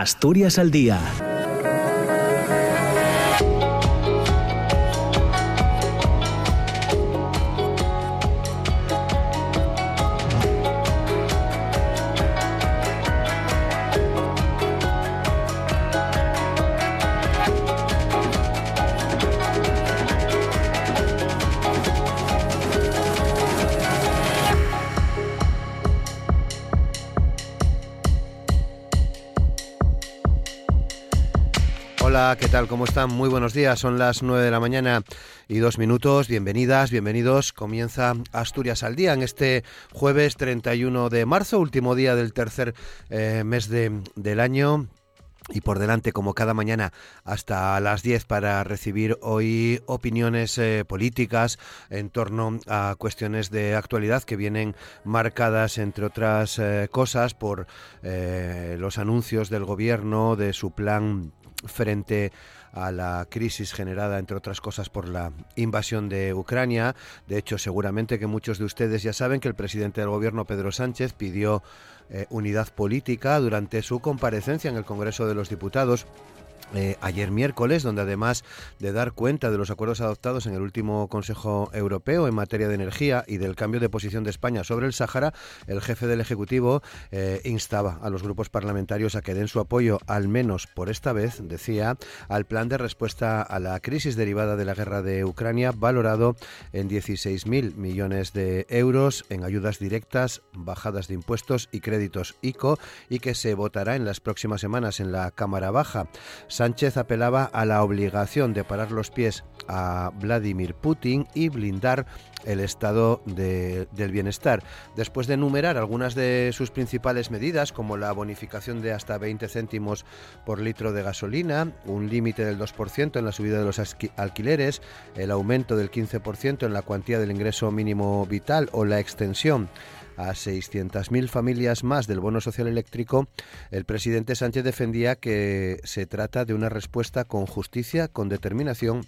Asturias al día ¿qué tal? ¿Cómo están? Muy buenos días. Son las 9 de la mañana y dos minutos. Bienvenidas, bienvenidos. Comienza Asturias al día en este jueves 31 de marzo, último día del tercer eh, mes de, del año. Y por delante, como cada mañana, hasta las 10 para recibir hoy opiniones eh, políticas en torno a cuestiones de actualidad que vienen marcadas, entre otras eh, cosas, por los anuncios del gobierno de su plan frente a la crisis generada, entre otras cosas, por la invasión de Ucrania. De hecho, seguramente que muchos de ustedes ya saben que el presidente del Gobierno, Pedro Sánchez, pidió eh, unidad política durante su comparecencia en el Congreso de los Diputados eh, ayer miércoles, donde además de dar cuenta de los acuerdos adoptados en el último Consejo Europeo en materia de energía y del cambio de posición de España sobre el Sáhara, el jefe del Ejecutivo eh, instaba a los grupos parlamentarios a que den su apoyo, al menos por esta vez, decía, al plan de respuesta a la crisis derivada de la guerra de Ucrania, valorado en 16.000 millones de euros en ayudas directas, bajadas de impuestos y créditos ICO, y que se votará en las próximas semanas en la Cámara Baja. Sánchez apelaba a la obligación de parar los pies a Vladimir Putin y blindar el estado del bienestar. Después de enumerar algunas de sus principales medidas, como la bonificación de hasta 20 céntimos por litro de gasolina, un límite del 2% en la subida de los alquileres, el aumento del 15% en la cuantía del ingreso mínimo vital o la extensión a 600.000 familias más del bono social eléctrico, el presidente Sánchez defendía que se trata de una respuesta con justicia, con determinación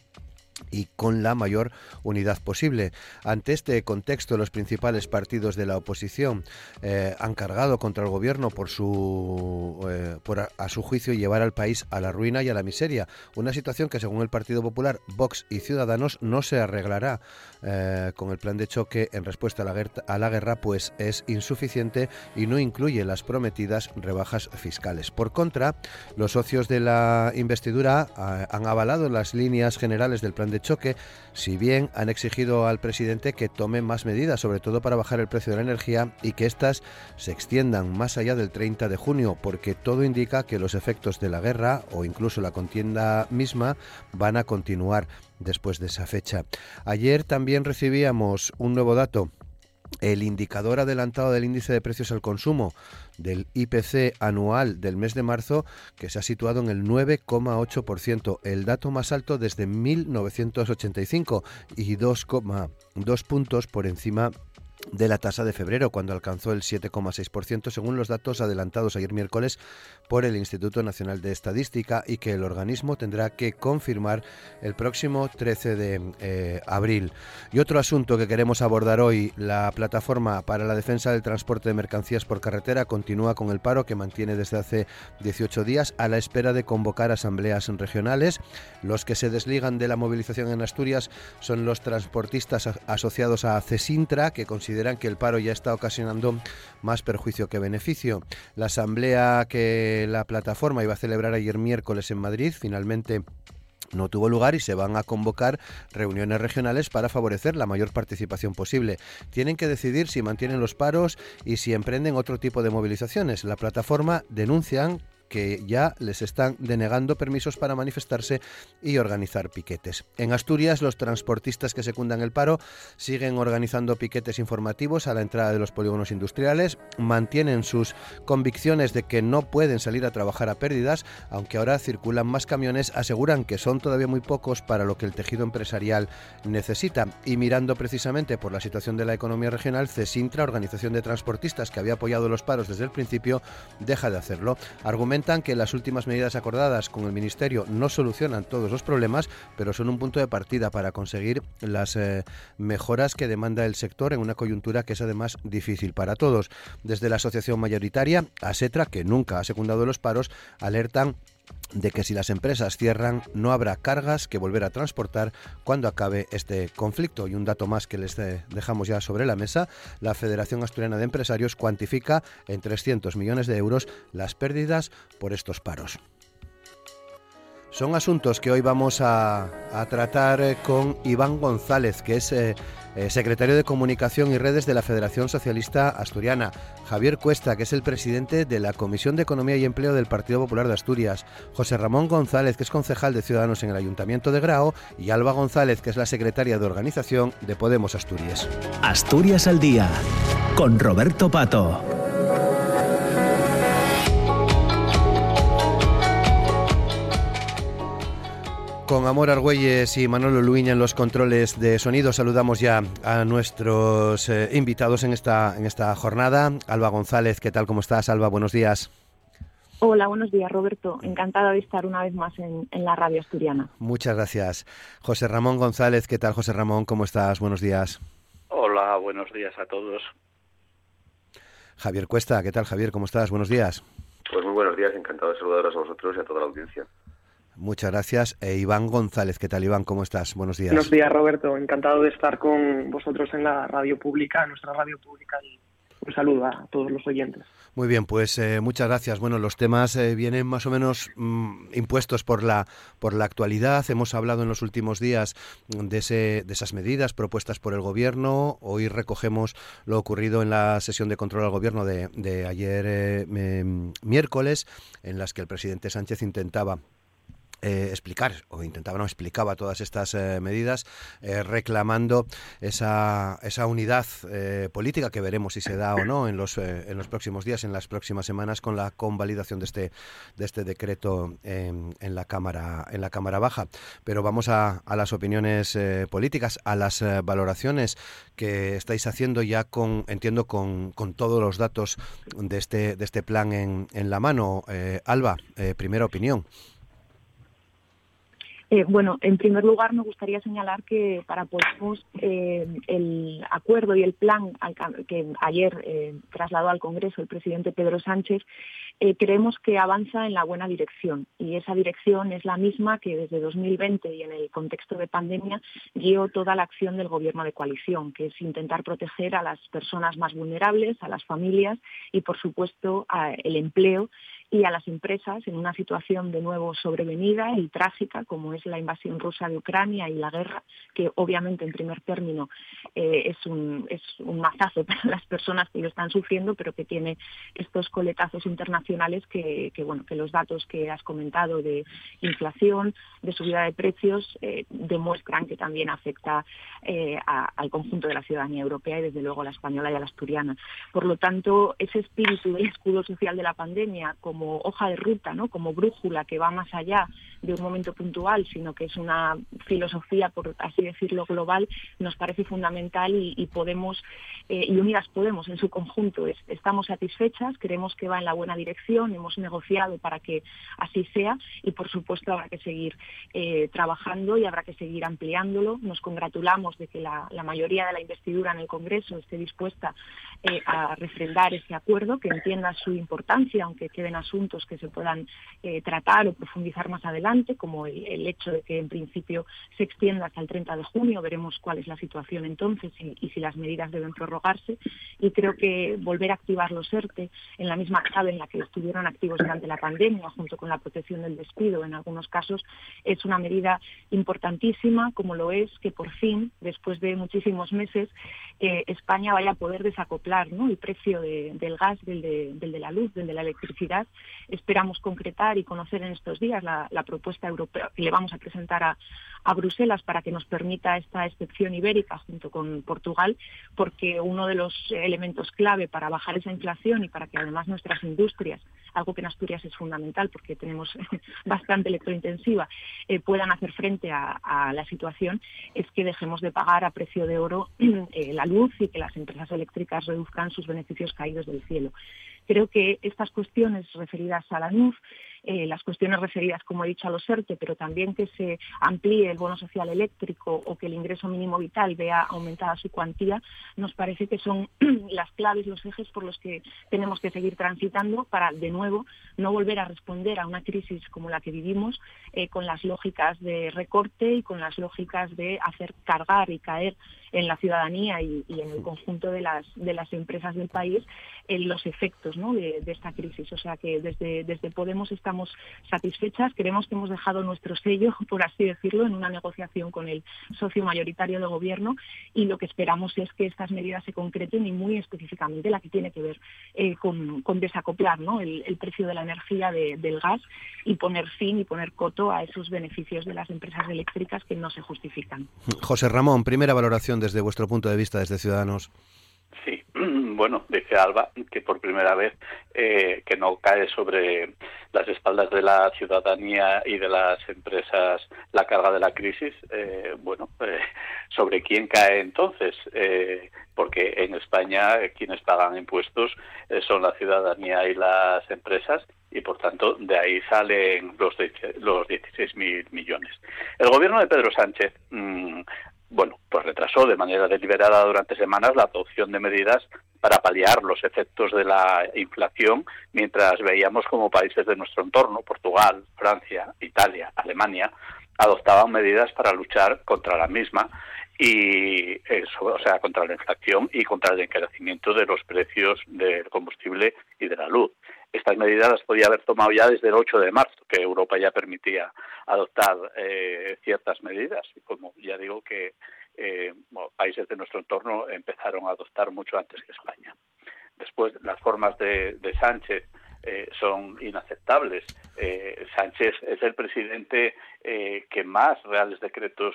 y con la mayor unidad posible. Ante este contexto, los principales partidos de la oposición eh, han cargado contra el gobierno por su, eh, por a, su juicio llevar al país a la ruina y a la miseria. Una situación que, según el Partido Popular, Vox y Ciudadanos no se arreglará eh, con el plan de choque en respuesta a la, guerra, a la guerra, pues es insuficiente y no incluye las prometidas rebajas fiscales. Por contra, los socios de la investidura han avalado las líneas generales del plan de choque, si bien han exigido al presidente que tome más medidas, sobre todo para bajar el precio de la energía y que éstas se extiendan más allá del 30 de junio, porque todo indica que los efectos de la guerra o incluso la contienda misma van a continuar después de esa fecha. Ayer también recibíamos un nuevo dato el indicador adelantado del índice de precios al consumo del IPC anual del mes de marzo, que se ha situado en el 9,8%, el dato más alto desde 1985 y 2,2 puntos por encima la tasa de febrero, cuando alcanzó el 7,6%, según los datos adelantados ayer miércoles por el Instituto Nacional de Estadística y que el organismo tendrá que confirmar el próximo 13 de eh, abril. Y otro asunto que queremos abordar hoy, la plataforma para la defensa del transporte de mercancías por carretera continúa con el paro que mantiene desde hace 18 días a la espera de convocar asambleas regionales. Los que se desligan de la movilización en Asturias son los transportistas asociados a CESINTRA, que consideran que el paro ya está ocasionando más perjuicio que beneficio. La asamblea que la plataforma iba a celebrar ayer miércoles en Madrid finalmente no tuvo lugar y se van a convocar reuniones regionales para favorecer la mayor participación posible. Tienen que decidir si mantienen los paros y si emprenden otro tipo de movilizaciones. La plataforma denuncian que ya les están denegando permisos para manifestarse y organizar piquetes. En Asturias, los transportistas que secundan el paro siguen organizando piquetes informativos a la entrada de los polígonos industriales, mantienen sus convicciones de que no pueden salir a trabajar a pérdidas, aunque ahora circulan más camiones, aseguran que son todavía muy pocos para lo que el tejido empresarial necesita. Y mirando precisamente por la situación de la economía regional, CESINTRA, organización de transportistas que había apoyado los paros desde el principio, deja de hacerlo. Argumenta Que las últimas medidas acordadas con el Ministerio no solucionan todos los problemas, pero son un punto de partida para conseguir las eh, mejoras que demanda el sector en una coyuntura que es además difícil para todos. Desde la asociación mayoritaria, ASETRA, que nunca ha secundado los paros, alertan de que si las empresas cierran no habrá cargas que volver a transportar cuando acabe este conflicto. Y un dato más que les dejamos ya sobre la mesa, la Federación Asturiana de Empresarios cuantifica en 300 millones de euros las pérdidas por estos paros. Son asuntos que hoy vamos a, tratar eh, con Iván González, que es eh, eh, secretario de Comunicación y Redes de la Federación Socialista Asturiana, Javier Cuesta, que es el presidente de la Comisión de Economía y Empleo del Partido Popular de Asturias, José Ramón González, que es concejal de Ciudadanos en el Ayuntamiento de Grao, y Alba González, que es la secretaria de Organización de Podemos Asturias. Asturias al Día, con Roberto Pato. Con Amor Argüelles y Manolo Luiña en los controles de sonido, saludamos ya a nuestros eh, invitados en esta, en esta jornada. Alba González, ¿qué tal? ¿Cómo estás, Alba? Buenos días. Hola, buenos días, Roberto. Encantada de estar una vez más en, en, la radio asturiana. Muchas gracias. José Ramón González, ¿qué tal, José Ramón? ¿Cómo estás? Buenos días. Hola, buenos días a todos. Javier Cuesta, ¿qué tal, Javier? ¿Cómo estás? Buenos días. Pues muy buenos días, encantado de saludaros a vosotros y a toda la audiencia. Muchas gracias. E Iván González, ¿qué tal Iván? ¿Cómo estás? Buenos días. Buenos días, Roberto. Encantado de estar con vosotros en la radio pública, nuestra radio pública, y un saludo a todos los oyentes. Muy bien, pues eh, muchas gracias. Bueno, los temas eh, vienen más o menos mm, impuestos por la por la actualidad. Hemos hablado en los últimos días de, ese, de esas medidas propuestas por el gobierno. Hoy recogemos lo ocurrido en la sesión de control al gobierno de, de ayer eh, miércoles, en las que el presidente Sánchez intentaba eh, explicar, o intentaba, no explicaba todas estas eh, medidas, eh, reclamando esa, esa unidad política que veremos si se da o no en los, en los próximos días, en las próximas semanas, con la convalidación de este, de este decreto en la Cámara, en la Cámara Baja. Pero vamos a, a las opiniones políticas, a las valoraciones que estáis haciendo ya con, entiendo, con, con todos los datos de este, de este plan en, en la mano. Alba, primera opinión. Eh, bueno, en primer lugar me gustaría señalar que para Podemos eh, el acuerdo y el plan que ayer eh, trasladó al Congreso el presidente Pedro Sánchez creemos que avanza en la buena dirección. Y esa dirección es la misma que desde 2020 y en el contexto de pandemia guió toda la acción del gobierno de coalición, que es intentar proteger a las personas más vulnerables, a las familias y por supuesto el empleo y a las empresas en una situación de nuevo sobrevenida y trágica como es la invasión rusa de Ucrania y la guerra, que obviamente en primer término eh, es, un, es un mazazo para las personas que lo están sufriendo, pero que tiene estos coletazos internacionales que, bueno, que los datos que has comentado de inflación, de subida de precios, eh, demuestran que también afecta eh, al conjunto de la ciudadanía europea y desde luego a la española y a la asturiana. Por lo tanto, ese espíritu del escudo social de la pandemia, como como hoja de ruta, ¿no? como brújula que va más allá de un momento puntual, sino que es una filosofía, por así decirlo, global, nos parece fundamental y, Podemos, eh, y Unidas Podemos en su conjunto, estamos satisfechas, creemos que va en la buena dirección, hemos negociado para que así sea y, por supuesto, habrá que seguir eh, trabajando y habrá que seguir ampliándolo. Nos congratulamos de que la, mayoría de la investidura en el Congreso esté dispuesta eh, a refrendar ese acuerdo, que entienda su importancia, aunque queden asuntos que se puedan tratar o profundizar más adelante como el, hecho de que en principio se extienda hasta el 30 de junio. Veremos cuál es la situación entonces y, si las medidas deben prorrogarse. Y creo que volver a activar los ERTE en la misma clave en la que estuvieron activos durante la pandemia, junto con la protección del despido en algunos casos, es una medida importantísima, como lo es que por fin, después de muchísimos meses, eh, España vaya a poder desacoplar ¿no? el precio del gas, del de, la luz, del de la electricidad. Esperamos concretar y conocer en estos días la, la europea que le vamos a presentar a, a Bruselas para que nos permita esta excepción ibérica junto con Portugal, porque uno de los elementos clave para bajar esa inflación y para que además nuestras industrias algo que en Asturias es fundamental porque tenemos bastante electrointensiva, eh, puedan hacer frente a, la situación, es que dejemos de pagar a precio de oro eh, la luz y que las empresas eléctricas reduzcan sus beneficios caídos del cielo. Creo que estas cuestiones referidas a la luz eh, las cuestiones referidas, como he dicho, a los ERTE, pero también que se amplíe el bono social eléctrico o que el ingreso mínimo vital vea aumentada su cuantía, nos parece que son las claves, los ejes por los que tenemos que seguir transitando para, de nuevo, no volver a responder a una crisis como la que vivimos eh, con las lógicas de recorte y con las lógicas de hacer cargar y caer en la ciudadanía y, en el conjunto de las, de las empresas del país en los efectos de, esta crisis. O sea que desde, desde Podemos estamos satisfechas, creemos que hemos dejado nuestro sello, por así decirlo, en una negociación con el socio mayoritario de gobierno y lo que esperamos es que estas medidas se concreten y muy específicamente la que tiene que ver eh, con, desacoplar el, precio de la energía del gas y poner fin y poner coto a esos beneficios de las empresas eléctricas que no se justifican. José Ramón, primera valoración desde vuestro punto de vista, desde Ciudadanos. Sí, bueno, dice Alba que por primera vez eh, que no cae sobre las espaldas de la ciudadanía y de las empresas la carga de la crisis. Eh, bueno, eh, ¿sobre quién cae entonces? porque en España quienes pagan impuestos son la ciudadanía y las empresas y por tanto de ahí salen los, los 16.000 millones. El gobierno de Pedro Sánchez mm, bueno, pues retrasó de manera deliberada durante semanas la adopción de medidas para paliar los efectos de la inflación, mientras veíamos como países de nuestro entorno, Portugal, Francia, Italia, Alemania, adoptaban medidas para luchar contra la misma y eso, o sea, contra la inflación y contra el encarecimiento de los precios del combustible y de la luz. Estas medidas las podía haber tomado ya desde el 8 de marzo, que Europa ya permitía adoptar eh, ciertas medidas. Y como ya digo que eh, países de nuestro entorno empezaron a adoptar mucho antes que España. Después, las formas de, Sánchez eh, son inaceptables. Sánchez es el presidente que más reales decretos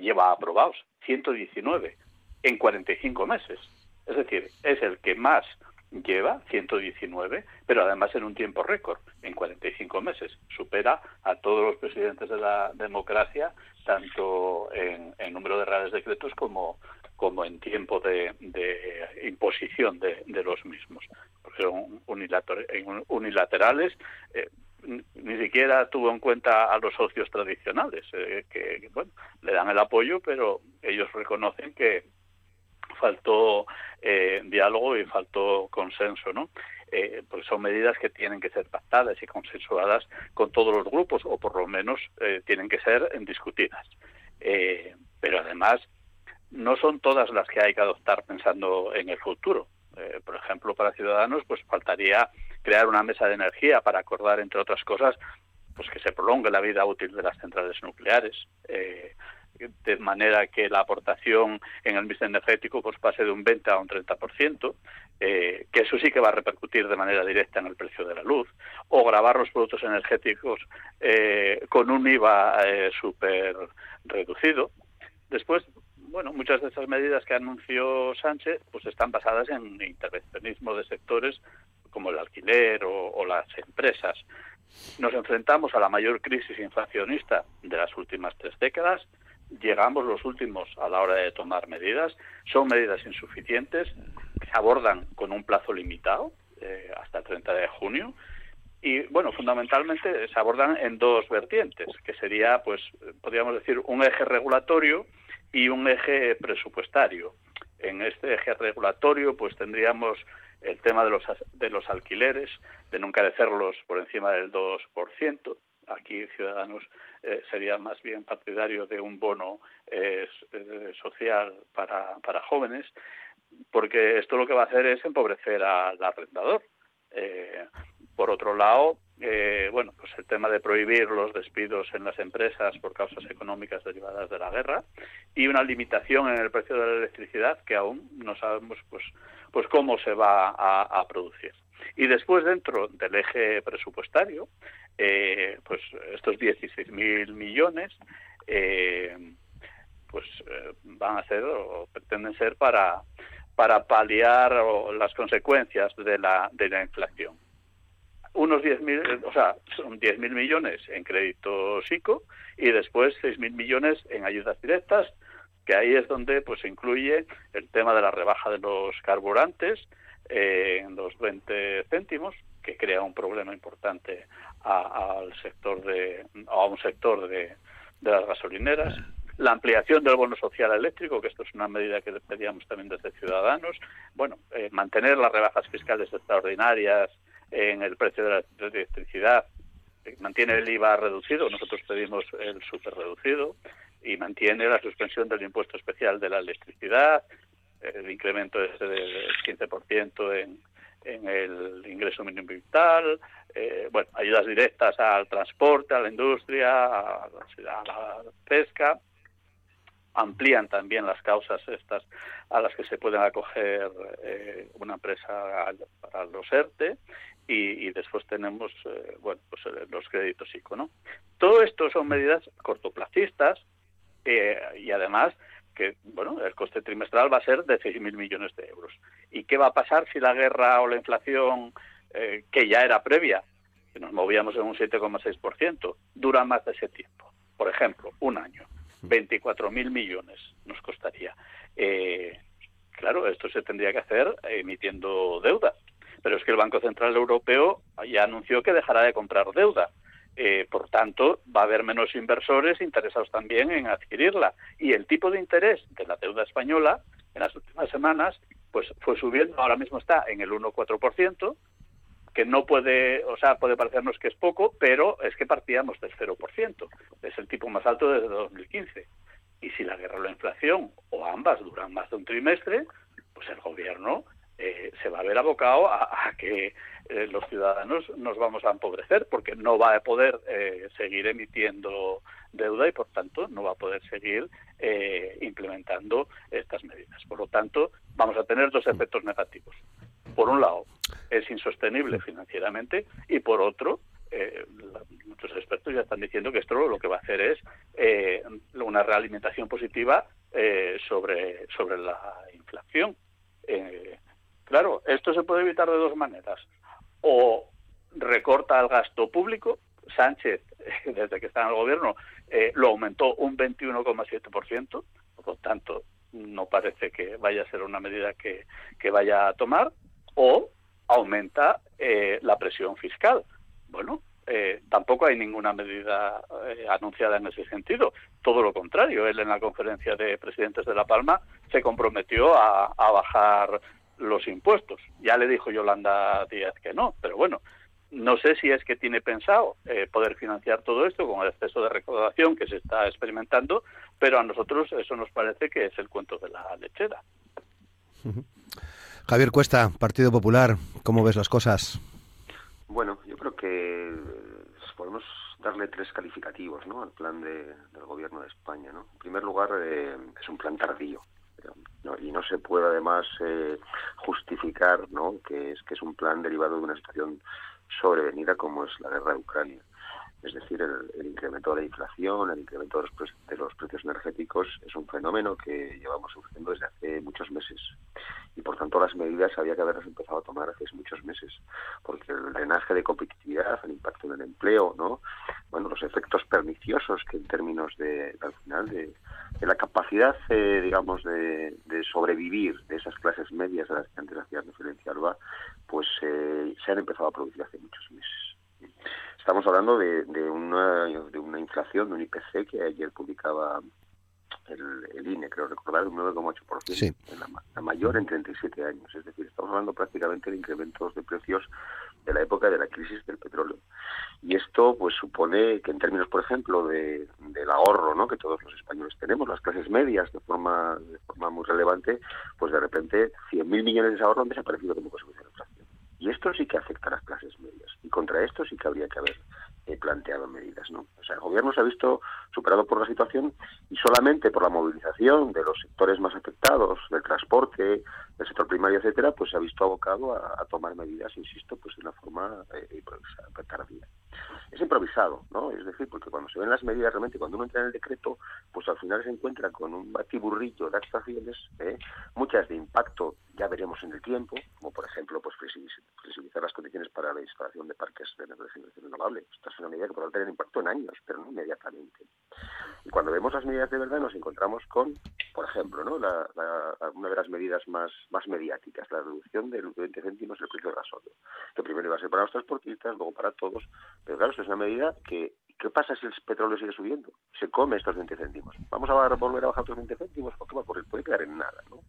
lleva aprobados, 119, en 45 meses. Es decir, es el que más lleva 119, pero además en un tiempo récord, en 45 meses. Supera a todos los presidentes de la democracia, tanto en, número de reales decretos como, como en tiempo de, imposición de, los mismos. Porque son unilaterales. Eh, ni siquiera tuvo en cuenta a los socios tradicionales, eh, que bueno, le dan el apoyo, pero ellos reconocen que faltó eh, diálogo y faltó consenso, ¿no? Eh, pues son medidas que tienen que ser pactadas y consensuadas con todos los grupos, o por lo menos eh, tienen que ser discutidas. pero además, no son todas las que hay que adoptar pensando en el futuro. por ejemplo, para ciudadanos, pues faltaría crear una mesa de energía para acordar, entre otras cosas, pues que se prolongue la vida útil de las centrales nucleares, de manera que la aportación en el mix energético pues pase de un 20 a un 30%, eh, que eso sí que va a repercutir de manera directa en el precio de la luz, o grabar los productos energéticos eh, con un IVA eh, súper reducido. Después, bueno, muchas de esas medidas que anunció Sánchez pues están basadas en intervencionismo de sectores como el alquiler o las empresas. Nos enfrentamos a la mayor crisis inflacionista de las últimas tres décadas, llegamos los últimos a la hora de tomar medidas. Son medidas insuficientes, se abordan con un plazo limitado, eh, hasta el 30 de junio. Y bueno, fundamentalmente se abordan en dos vertientes, que sería, pues, podríamos decir, un eje regulatorio y un eje presupuestario. En este eje regulatorio, pues tendríamos el tema de los, de los alquileres, de no encarecerlos por encima del 2%. Aquí Ciudadanos eh, sería más bien partidario de un bono eh, eh, social para, para jóvenes, porque esto lo que va a hacer es empobrecer al arrendador. por otro lado, bueno, pues el tema de prohibir los despidos en las empresas por causas económicas derivadas de la guerra y una limitación en el precio de la electricidad que aún no sabemos pues pues cómo se va a producir. Y después, dentro del eje presupuestario, eh, pues estos 16.000 millones eh, pues eh, van a ser o pretenden ser para para paliar las consecuencias de la de la inflación. Unos 10.000, o sea, son 10.000 millones en crédito SICO y después 6.000 millones en ayudas directas, que ahí es donde pues incluye el tema de la rebaja de los carburantes eh, en los 20 céntimos, que crea un problema importante al sector de a un sector de, de las gasolineras. La ampliación del bono social eléctrico, que esto es una medida que pedíamos también desde Ciudadanos, bueno, eh, mantener las rebajas fiscales extraordinarias en el precio de la electricidad, eh, mantiene el IVA reducido, nosotros pedimos el super reducido, y mantiene la suspensión del impuesto especial de la electricidad, el incremento ese del 15% en, en el ingreso mínimo vital, eh, bueno, ayudas directas al transporte, a la industria, a la pesca, amplían también las causas estas a las que se pueden acoger eh, una empresa para los ERTE y, después tenemos eh, bueno pues eh, los créditos ICO no todo esto son medidas cortoplacistas y además que bueno el coste trimestral va a ser de 6.000 millones de euros y qué va a pasar si la guerra o la inflación que ya era previa que nos movíamos en un 7,6% dura más de ese tiempo por ejemplo un año 24.000 millones nos costaría. Eh, claro, esto se tendría que hacer emitiendo deuda, pero es que el Banco Central Europeo ya anunció que dejará de comprar deuda. Eh, por tanto, va a haber menos inversores interesados también en adquirirla. Y el tipo de interés de la deuda española en las últimas semanas pues fue subiendo, ahora mismo está en el 1,4%, que no puede, o sea, puede parecernos que es poco, pero es que partíamos del 0%. Es el tipo más alto desde 2015. Y si la guerra o la inflación, o ambas, duran más de un trimestre, pues el gobierno eh, se va a ver abocado a, que eh, los ciudadanos nos vamos a empobrecer, porque no va a poder eh, seguir emitiendo deuda y, por tanto, no va a poder seguir implementando estas medidas. Por lo tanto, vamos a tener dos efectos negativos. Por un lado, es insostenible financieramente y por otro, eh, muchos expertos ya están diciendo que esto lo que va a hacer es eh, una realimentación positiva eh, sobre, sobre la inflación. Claro, esto se puede evitar de dos maneras. O recorta el gasto público, Sánchez, desde que está en el gobierno, lo aumentó un 21,7%, por tanto, no parece que vaya a ser una medida que, que vaya a tomar, o aumenta eh, la presión fiscal. Bueno, eh, tampoco hay ninguna medida eh, anunciada en ese sentido. Todo lo contrario, él en la conferencia de presidentes de La Palma se comprometió a, bajar los impuestos. Ya le dijo Yolanda Díaz que no, pero bueno, no sé si es que tiene pensado poder financiar todo esto con el exceso de recaudación que se está experimentando, pero a nosotros eso nos parece que es el cuento de la lechera. Javier Cuesta, Partido Popular, ¿cómo ves las cosas? Bueno, yo creo que podemos darle tres calificativos ¿no? al plan de, del Gobierno de España. ¿no? En primer lugar, eh, es un plan tardío. Y no se puede además eh, justificar ¿no? que, es, que es un plan derivado de una situación sobrevenida como es la guerra de Ucrania es decir, el, incremento de la inflación, el incremento de los, de los, precios energéticos es un fenómeno que llevamos sufriendo desde hace muchos meses y por tanto las medidas había que haberlas empezado a tomar hace muchos meses porque el drenaje de competitividad, el impacto en el empleo, no, bueno, los efectos perniciosos que en términos de al final de, la capacidad, eh, digamos, de, sobrevivir de esas clases medias a las que antes hacía referencia Alba, pues eh, se han empezado a producir hace muchos meses. Estamos hablando de, una, de una inflación, de un IPC que ayer publicaba el, INE, creo recordar, un 9,8%, la, mayor en 37 años. Es decir, estamos hablando prácticamente de incrementos de precios de la época de la crisis del petróleo. Y esto pues supone que en términos, por ejemplo, de, del ahorro ¿no? que todos los españoles tenemos, las clases medias de forma, de forma muy relevante, pues de repente 100.000 millones de ahorro han desaparecido como consecuencia de la inflación. Y esto sí que afecta a las clases medias. Y contra esto sí que habría que haber eh, planteado medidas. ¿no? O sea, el gobierno se ha visto superado por la situación y solamente por la movilización de los sectores más afectados, del transporte, del sector primario, etcétera, pues se ha visto abocado a, tomar medidas, insisto, pues de una forma eh, tardía. es improvisado, ¿no? Es decir, porque cuando se ven las medidas realmente, cuando uno entra en el decreto, pues al final se encuentra con un batiburrillo de actuaciones, ¿eh? muchas de impacto, ya veremos en el tiempo, como por ejemplo, pues flexibilizar las condiciones para la instalación de parques de energía renovable. Esta es una medida que podrá tener impacto en años, pero no inmediatamente. Y cuando vemos las medidas de verdad, nos encontramos con, por ejemplo, ¿no? La, una de las medidas más, más mediáticas, la reducción del 20 céntimos del precio del gasolio, que primero iba a ser para los transportistas, luego para todos, pero claro, esto es una medida que, ¿qué pasa si el petróleo sigue subiendo? Se come estos 20 céntimos. ¿Vamos a volver a bajar estos 20 céntimos? ¿Por qué va a ocurrir? Puede quedar en nada, ¿no?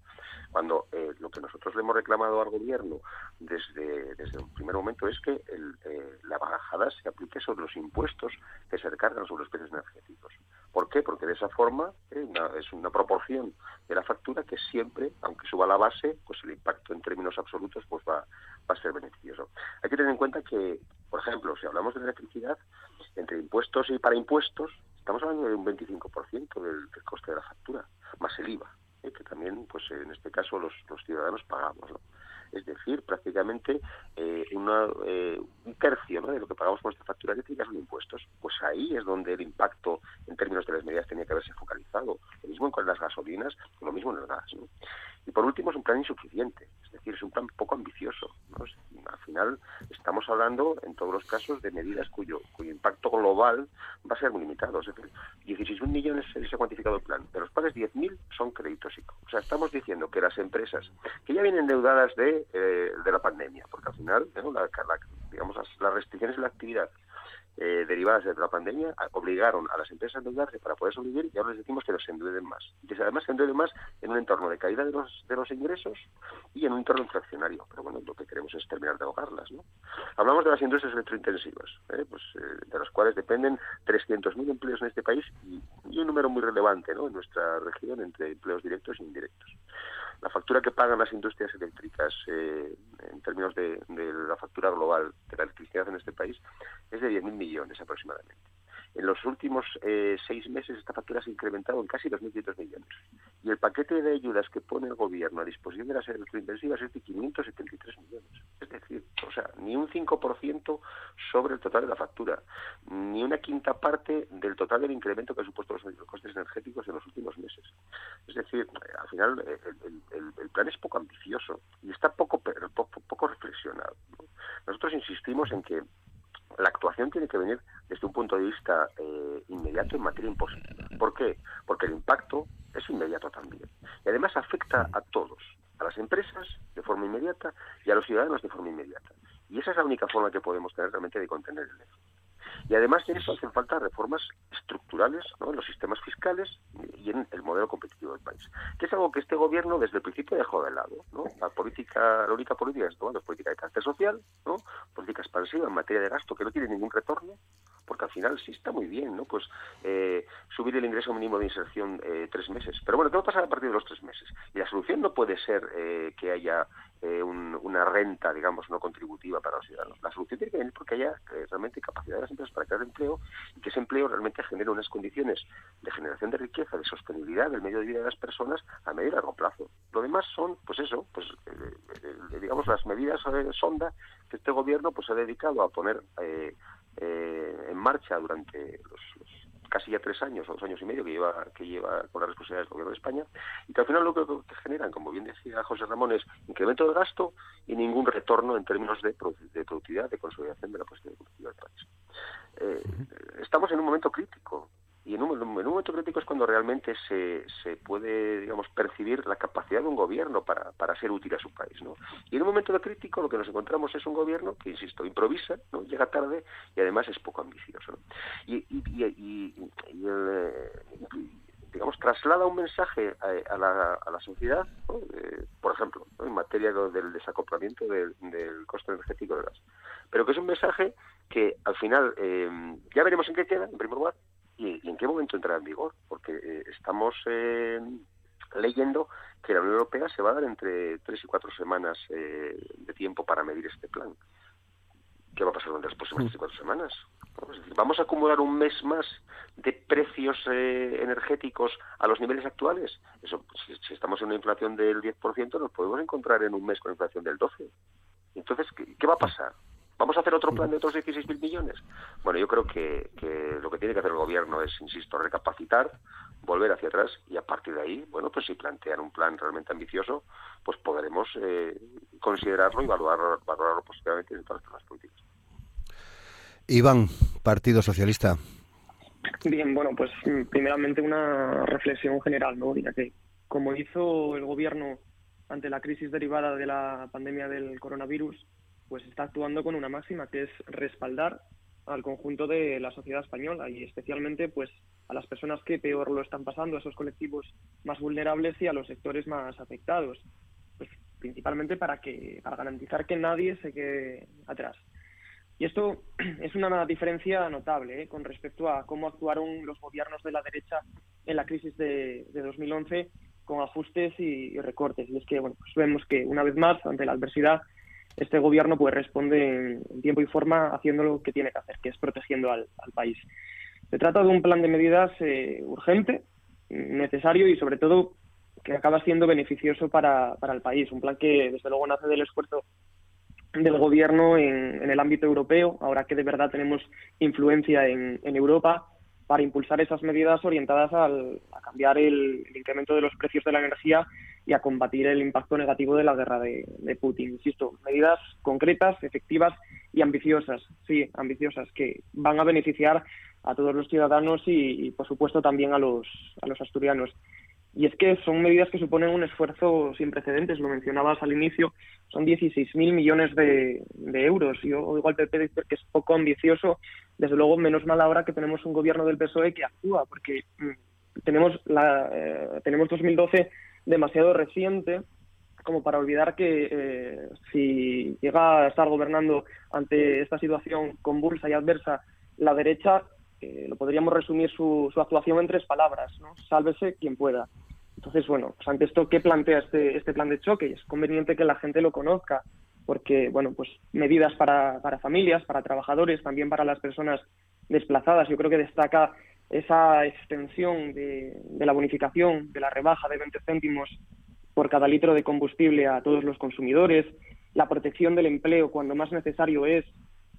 Cuando eh, lo que nosotros le hemos reclamado al gobierno desde, desde un primer momento es que eh, la bajada se aplique sobre los impuestos que se recargan sobre los precios energéticos. ¿Por qué? Porque de esa forma eh, es una proporción de la factura que siempre, aunque suba la base, pues el impacto en términos absolutos pues va, va a ser beneficioso. Hay que tener en cuenta que, por ejemplo, si hablamos de electricidad, entre impuestos y para impuestos, estamos hablando de un 25% del, del coste de la factura, más el IVA, eh, que también, pues en este caso, los, los ciudadanos pagamos. ¿no? Es decir, prácticamente eh, eh, un tercio de lo que pagamos por nuestra factura eléctrica son impuestos. Pues ahí es donde el impacto en términos de las medidas tenía que haberse focalizado. Lo mismo con las gasolinas, lo mismo en el gas. Y por último, es un plan insuficiente, decir, es un plan poco ambicioso. Al final, estamos hablando, en todos los casos, de medidas cuyo, cuyo impacto global va a ser muy limitado. Es decir, 16.000 millones se ha cuantificado el plan, pero los cuales 10.000 son créditos O sea, estamos diciendo que las empresas que ya vienen endeudadas de, eh, de la pandemia, porque al final, digamos, las restricciones en la actividad eh, derivadas de la pandemia obligaron a las empresas a endeudarse para poder sobrevivir y ahora les decimos que los endeuden más. Y además se endeuden más en un entorno de caída de los, de los ingresos y en un entorno inflacionario. Pero bueno, lo que queremos es terminar de ahogarlas. ¿no? Hablamos de las industrias electrointensivas, ¿eh? pues, eh, de las cuales dependen 300.000 empleos en este país y, un número muy relevante en nuestra región entre empleos directos e indirectos. La factura que pagan las industrias eléctricas eh, en términos de, la factura global de la electricidad en este país es de 10.000 millones aproximadamente. En los últimos eh, seis meses esta factura se ha incrementado en casi 2.500 millones. Y el paquete de ayudas que pone el gobierno a disposición de las electrointensivas es de 573 millones. Es decir, o sea, ni un 5% sobre el total de la factura, ni una quinta parte del total del incremento que ha supuesto los, costes energéticos en los últimos meses. Es decir, al final el, plan es poco ambicioso y está poco, poco, poco reflexionado. Nosotros insistimos en que la actuación tiene que venir desde un punto de vista eh, inmediato en materia impositiva. ¿Por qué? Porque el impacto es inmediato también. Y además afecta a todos, a las empresas de forma inmediata y a los ciudadanos de forma inmediata. Y esa es la única forma que podemos tener realmente de contener el déficit. Y además de eso hacen falta reformas estructurales en los sistemas fiscales y en el modelo competitivo del país, que es algo que este gobierno desde el principio dejó de lado. ¿no? La política, la única política que es política de carácter social, ¿no? política expansiva en materia de gasto que no tiene ningún retorno, porque al final sí está muy bien, ¿no? Pues eh, subir el ingreso mínimo de inserción eh, tres meses. Pero bueno, ¿qué va a pasar a partir de los tres meses? Y la solución no puede ser eh, que haya una renta, digamos, no contributiva para los ciudadanos. La solución tiene que venir porque haya realmente capacidad de las empresas para crear empleo y que ese empleo realmente genere unas condiciones de generación de riqueza, de sostenibilidad del medio de vida de las personas a medio y largo plazo. Lo demás son, pues eso, pues digamos, las medidas sonda que este gobierno pues ha dedicado a poner eh, en marcha durante los, casi ya tres años o dos años y medio que lleva que lleva con la responsabilidad del gobierno de España y que al final lo que, generan, como bien decía José Ramón, es incremento de gasto y ningún retorno en términos de, de productividad, de consolidación de la posición productiva del país. Eh, estamos en un momento crítico y en un, momento crítico es cuando realmente se, se puede, digamos, percibir la capacidad de un gobierno para, para ser útil a su país, ¿no? Y en un momento crítico lo que nos encontramos es un gobierno que, insisto, improvisa, ¿no? Llega tarde y además es poco ambicioso, ¿no? Y, y, eh, digamos, traslada un mensaje a, la, a la, sociedad, por ejemplo, en materia del desacoplamiento del, costo energético del gas. Pero que es un mensaje que al final, eh, ya veremos en qué queda, en primer lugar, y, en qué momento entrará en vigor, porque eh, estamos eh, leyendo que la Unión Europea se va a dar entre tres y cuatro semanas eh, de tiempo para medir este plan. ¿Qué va a pasar durante las próximas tres y cuatro semanas? ¿Vamos a acumular un mes más de precios energéticos a los niveles actuales? Eso, si, estamos en una inflación del 10%, nos podemos encontrar en un mes con inflación del 12%. Entonces, ¿qué, va a pasar? ¿Vamos a hacer otro plan de otros 16.000 millones? Bueno, yo creo que, que lo que tiene que hacer el gobierno es, insisto, recapacitar, volver hacia atrás y a partir de ahí, bueno, pues si plantean un plan realmente ambicioso, pues podremos eh, considerarlo y valorarlo, valorarlo positivamente en todas las políticas. Iván, Partido Socialista. Bien, bueno, pues primeramente una reflexión general, ¿no? Ya que como hizo el gobierno ante la crisis derivada de la pandemia del coronavirus, pues está actuando con una máxima que es respaldar al conjunto de la sociedad española y especialmente pues a las personas que peor lo están pasando, a esos colectivos más vulnerables y a los sectores más afectados, pues principalmente para que para garantizar que nadie se quede atrás. Y esto es una diferencia notable ¿eh? con respecto a cómo actuaron los gobiernos de la derecha en la crisis de, de 2011 con ajustes y, recortes. Y es que bueno, pues vemos que una vez más, ante la adversidad, este gobierno pues responde en, tiempo y forma haciendo lo que tiene que hacer, que es protegiendo al, país. Se trata de un plan de medidas eh, urgente, necesario y sobre todo que acaba siendo beneficioso para, para el país. Un plan que desde luego nace del esfuerzo del gobierno en, el ámbito europeo, ahora que de verdad tenemos influencia en, Europa, para impulsar esas medidas orientadas al, a cambiar el, incremento de los precios de la energía y a combatir el impacto negativo de la guerra de, Putin. Insisto, medidas concretas, efectivas y ambiciosas, sí, ambiciosas, que van a beneficiar a todos los ciudadanos y, y por supuesto, también a los asturianos. Y es que son medidas que suponen un esfuerzo sin precedentes, lo mencionabas al inicio, son 16.000 millones de, euros. Yo oigo al PP decir que es poco ambicioso, desde luego menos mal ahora que tenemos un gobierno del PSOE que actúa, porque mm, tenemos, la, eh, tenemos 2012 demasiado reciente como para olvidar que eh, si llega a estar gobernando ante esta situación convulsa y adversa la derecha, eh, lo podríamos resumir su, su actuación en tres palabras, ¿no? Sálvese quien pueda. Entonces, bueno, pues ante esto, ¿qué plantea este, este plan de choque? Es conveniente que la gente lo conozca, porque, bueno, pues medidas para, familias, para trabajadores, también para las personas desplazadas. Yo creo que destaca esa extensión de, de, la bonificación, de la rebaja de 20 céntimos por cada litro de combustible a todos los consumidores, la protección del empleo cuando más necesario es,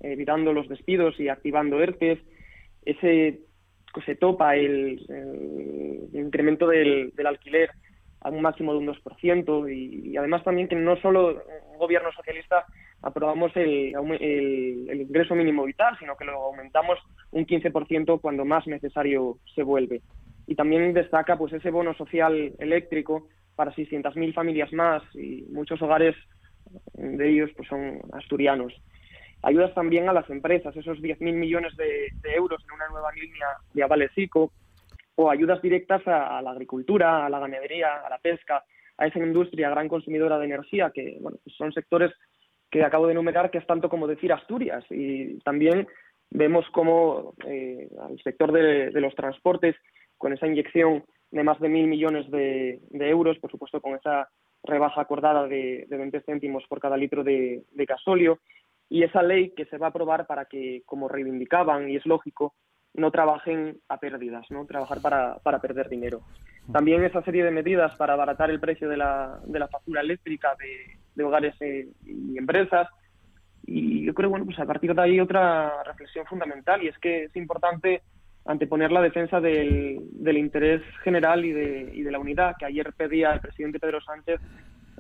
evitando los despidos y activando ERTES, ese se topa el, incremento del, alquiler a un máximo de un 2% y, y, además también que no solo un gobierno socialista aprobamos el, el, ingreso mínimo vital, sino que lo aumentamos un 15% cuando más necesario se vuelve. Y también destaca pues ese bono social eléctrico para 600.000 familias más y muchos hogares de ellos pues son asturianos ayudas también a las empresas, esos 10.000 millones de, euros en una nueva línea de avales ICO, o ayudas directas a, la agricultura, a la ganadería, a la pesca, a esa industria gran consumidora de energía, que bueno, pues son sectores que acabo de enumerar que es tanto como decir Asturias. Y también vemos cómo eh, al sector de, los transportes, con esa inyección de más de mil millones de, euros, por supuesto con esa rebaja acordada de, de 20 céntimos por cada litro de, de gasóleo, y esa ley que se va a aprobar para que, como reivindicaban, y es lógico, no trabajen a pérdidas, no trabajar para, para perder dinero. También esa serie de medidas para abaratar el precio de la, de la factura eléctrica de, hogares eh, y empresas. Y yo creo, bueno, pues a partir de ahí otra reflexión fundamental, y es que es importante anteponer la defensa del, del interés general y de, y de la unidad que ayer pedía el presidente Pedro Sánchez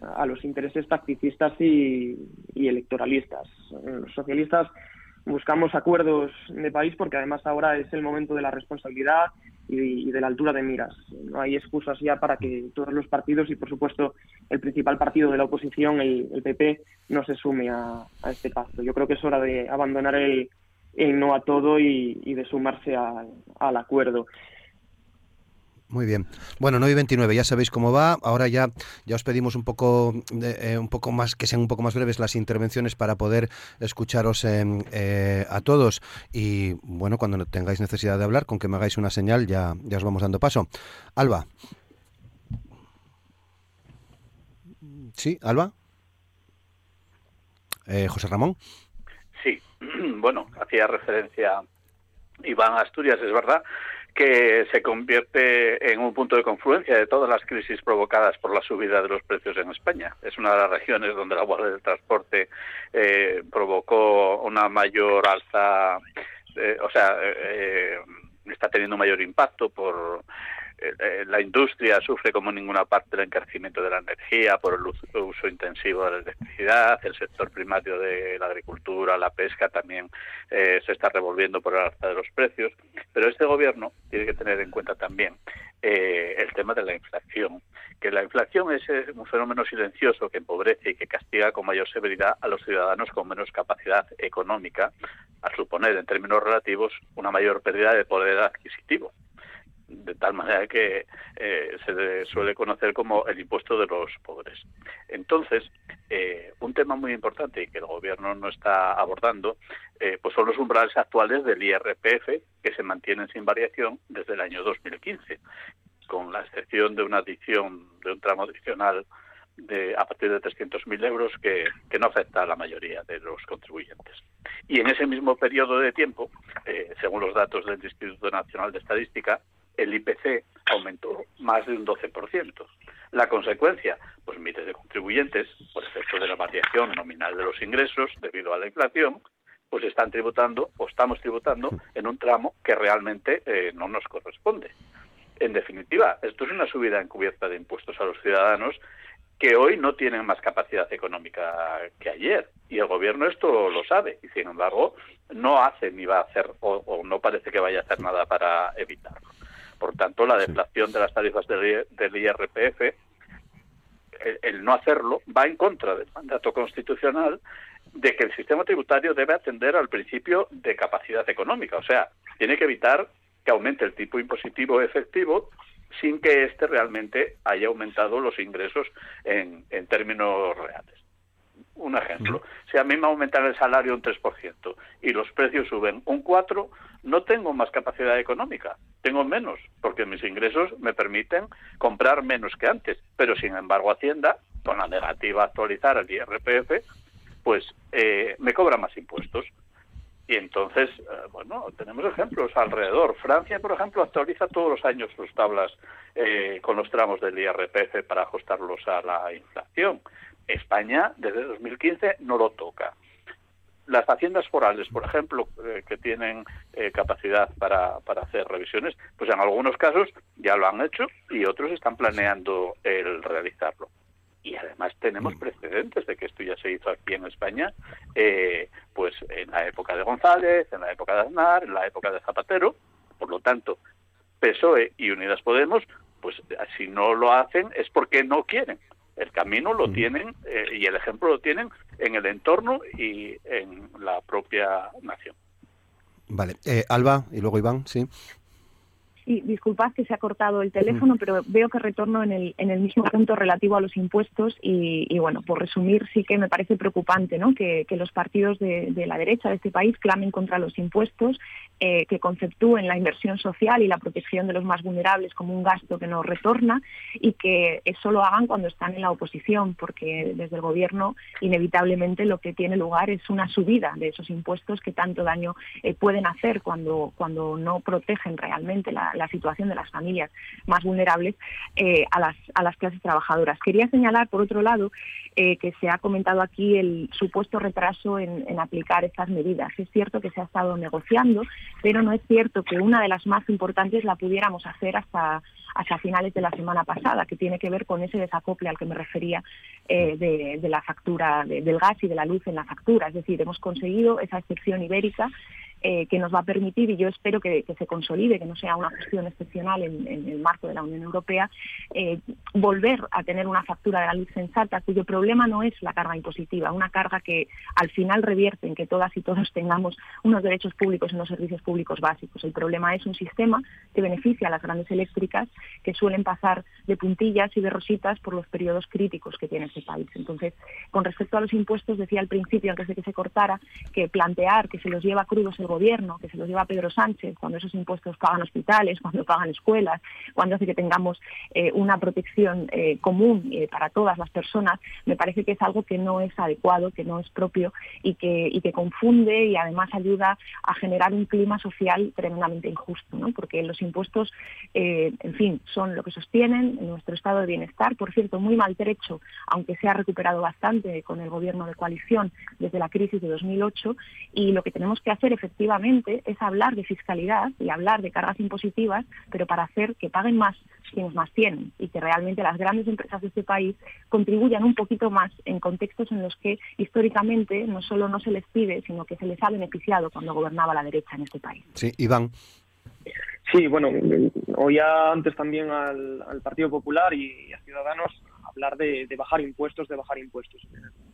a los intereses tacticistas y, electoralistas. Los socialistas buscamos acuerdos de país porque además ahora es el momento de la responsabilidad y, de la altura de miras. No hay excusas ya para que todos los partidos y, por supuesto, el principal partido de la oposición, el, PP, no se sume a, este pacto. Yo creo que es hora de abandonar el, no a todo y, de sumarse al acuerdo. Muy bien. Bueno, 9 y 29, ya sabéis cómo va. Ahora ya, ya os pedimos un poco, eh, un poco más, que sean un poco más breves las intervenciones para poder escucharos eh, a todos. Y bueno, cuando tengáis necesidad de hablar, con que me hagáis una señal, ya, ya os vamos dando paso. Alba. Sí, Alba. Eh, José Ramón. Sí, bueno, hacía referencia Iván Asturias, es verdad que se convierte en un punto de confluencia de todas las crisis provocadas por la subida de los precios en España. Es una de las regiones donde la huelga del transporte eh, provocó una mayor alza, eh, o sea, eh, está teniendo un mayor impacto por eh, eh, la industria sufre como ninguna parte el encarecimiento de la energía por el uso intensivo de la electricidad, el sector primario de la agricultura, la pesca también eh, se está revolviendo por el alza de los precios, pero este gobierno tiene que tener en cuenta también el tema de la inflación, que la inflación es un fenómeno silencioso que empobrece y que castiga con mayor severidad a los ciudadanos con menos capacidad económica, a suponer en términos relativos una mayor pérdida de poder adquisitivo de tal manera que eh, se suele conocer como el impuesto de los pobres. Entonces, eh, un tema muy importante y que el gobierno no está abordando, eh, pues son los umbrales actuales del IRPF que se mantienen sin variación desde el año 2015, con la excepción de una adición de un tramo adicional de, a partir de 300.000 euros que, que, no afecta a la mayoría de los contribuyentes. Y en ese mismo periodo de tiempo, según los datos del Instituto Nacional de Estadística, el IPC aumentó más de un 12%. La consecuencia, pues miles de contribuyentes, por efecto de la variación nominal de los ingresos debido a la inflación, pues están tributando o estamos tributando en un tramo que realmente eh, no nos corresponde. En definitiva, esto es una subida encubierta de impuestos a los ciudadanos que hoy no tienen más capacidad económica que ayer. Y el gobierno esto lo sabe y, sin embargo, no hace ni va a hacer o no parece que vaya a hacer nada para evitarlo. Por tanto, la deflación de las tarifas del, IRPF, el, no hacerlo, va en contra del mandato constitucional de que el sistema tributario debe atender al principio de capacidad económica. O sea, tiene que evitar que aumente el tipo impositivo efectivo sin que éste realmente haya aumentado los ingresos en, en términos reales. Un ejemplo, si a mí me aumentan el salario un 3% y los precios suben un 4%, no tengo más capacidad económica, tengo menos, porque mis ingresos me permiten comprar menos que antes. Pero sin embargo, Hacienda, con la negativa a actualizar el IRPF, pues eh, me cobra más impuestos. Y entonces, eh, bueno, tenemos ejemplos alrededor. Francia, por ejemplo, actualiza todos los años sus tablas eh, con los tramos del IRPF para ajustarlos a la inflación. España, desde 2015, no lo toca las haciendas forales, por ejemplo, eh, que tienen eh, capacidad para, para hacer revisiones, pues en algunos casos ya lo han hecho y otros están planeando el realizarlo. Y además tenemos mm. precedentes de que esto ya se hizo aquí en España, eh, pues en la época de González, en la época de Aznar, en la época de Zapatero. Por lo tanto, PSOE y Unidas Podemos, pues si no lo hacen es porque no quieren. El camino lo tienen y el ejemplo lo tienen en el entorno y en la propia nación. Vale, eh, Alba y luego Iván, sí. Sí, disculpad que se ha cortado el teléfono, pero veo que retorno en el, en el mismo punto relativo a los impuestos y, bueno, por resumir, sí que me parece preocupante ¿no? que, los partidos de, la derecha de este país clamen contra los impuestos, eh, que conceptúen la inversión social y la protección de los más vulnerables como un gasto que no retorna y que eso lo hagan cuando están en la oposición, porque desde el gobierno inevitablemente lo que tiene lugar es una subida de esos impuestos que tanto daño eh, pueden hacer cuando, cuando no protegen realmente la, la situación de las familias más vulnerables eh, a, las, a las clases trabajadoras. Quería señalar, por otro lado, eh, que se ha comentado aquí el supuesto retraso en, aplicar estas medidas. Es cierto que se ha estado negociando, pero no es cierto que una de las más importantes la pudiéramos hacer hasta, hasta finales de la semana pasada, que tiene que ver con ese desacople al que me refería eh, de, la factura del gas y de la luz en la factura. Es decir, hemos conseguido esa excepción ibérica eh, que nos va a permitir, y yo espero que, se consolide, que no sea una cuestión excepcional en, el marco de la Unión Europea, eh, volver a tener una factura de la luz sensata cuyo problema no es la carga impositiva, una carga que al final revierte en que todas y todos tengamos unos derechos públicos y unos servicios públicos básicos. El problema es un sistema que beneficia a las grandes eléctricas que suelen pasar de puntillas y de rositas por los periodos críticos que tiene este país. Entonces, con respecto a los impuestos, decía al principio, antes de que se cortara, que plantear que se los lleva crudos el gobierno, que se los lleva Pedro Sánchez, cuando esos impuestos pagan hospitales, cuando pagan escuelas, cuando hace que tengamos eh, una protección eh, común eh, para todas las personas, me parece que es algo que no es adecuado, que no es propio y que, confunde y además ayuda a generar un clima social tremendamente injusto, porque los impuestos, en fin, son lo que sostienen nuestro estado de bienestar, por cierto, muy maltrecho, aunque se ha recuperado bastante con el gobierno de coalición desde la crisis de 2008, y lo que tenemos que hacer efectivamente es hablar de fiscalidad y hablar de cargas impositivas, pero para hacer que paguen más quienes más tienen y que realmente las grandes empresas de este país contribuyan un poquito más en contextos en los que históricamente no solo no se les pide, sino que se les ha beneficiado cuando gobernaba la derecha en este país. Sí, Iván. Sí, bueno, oía antes también al, Partido Popular y a Ciudadanos hablar de, bajar impuestos, de bajar impuestos.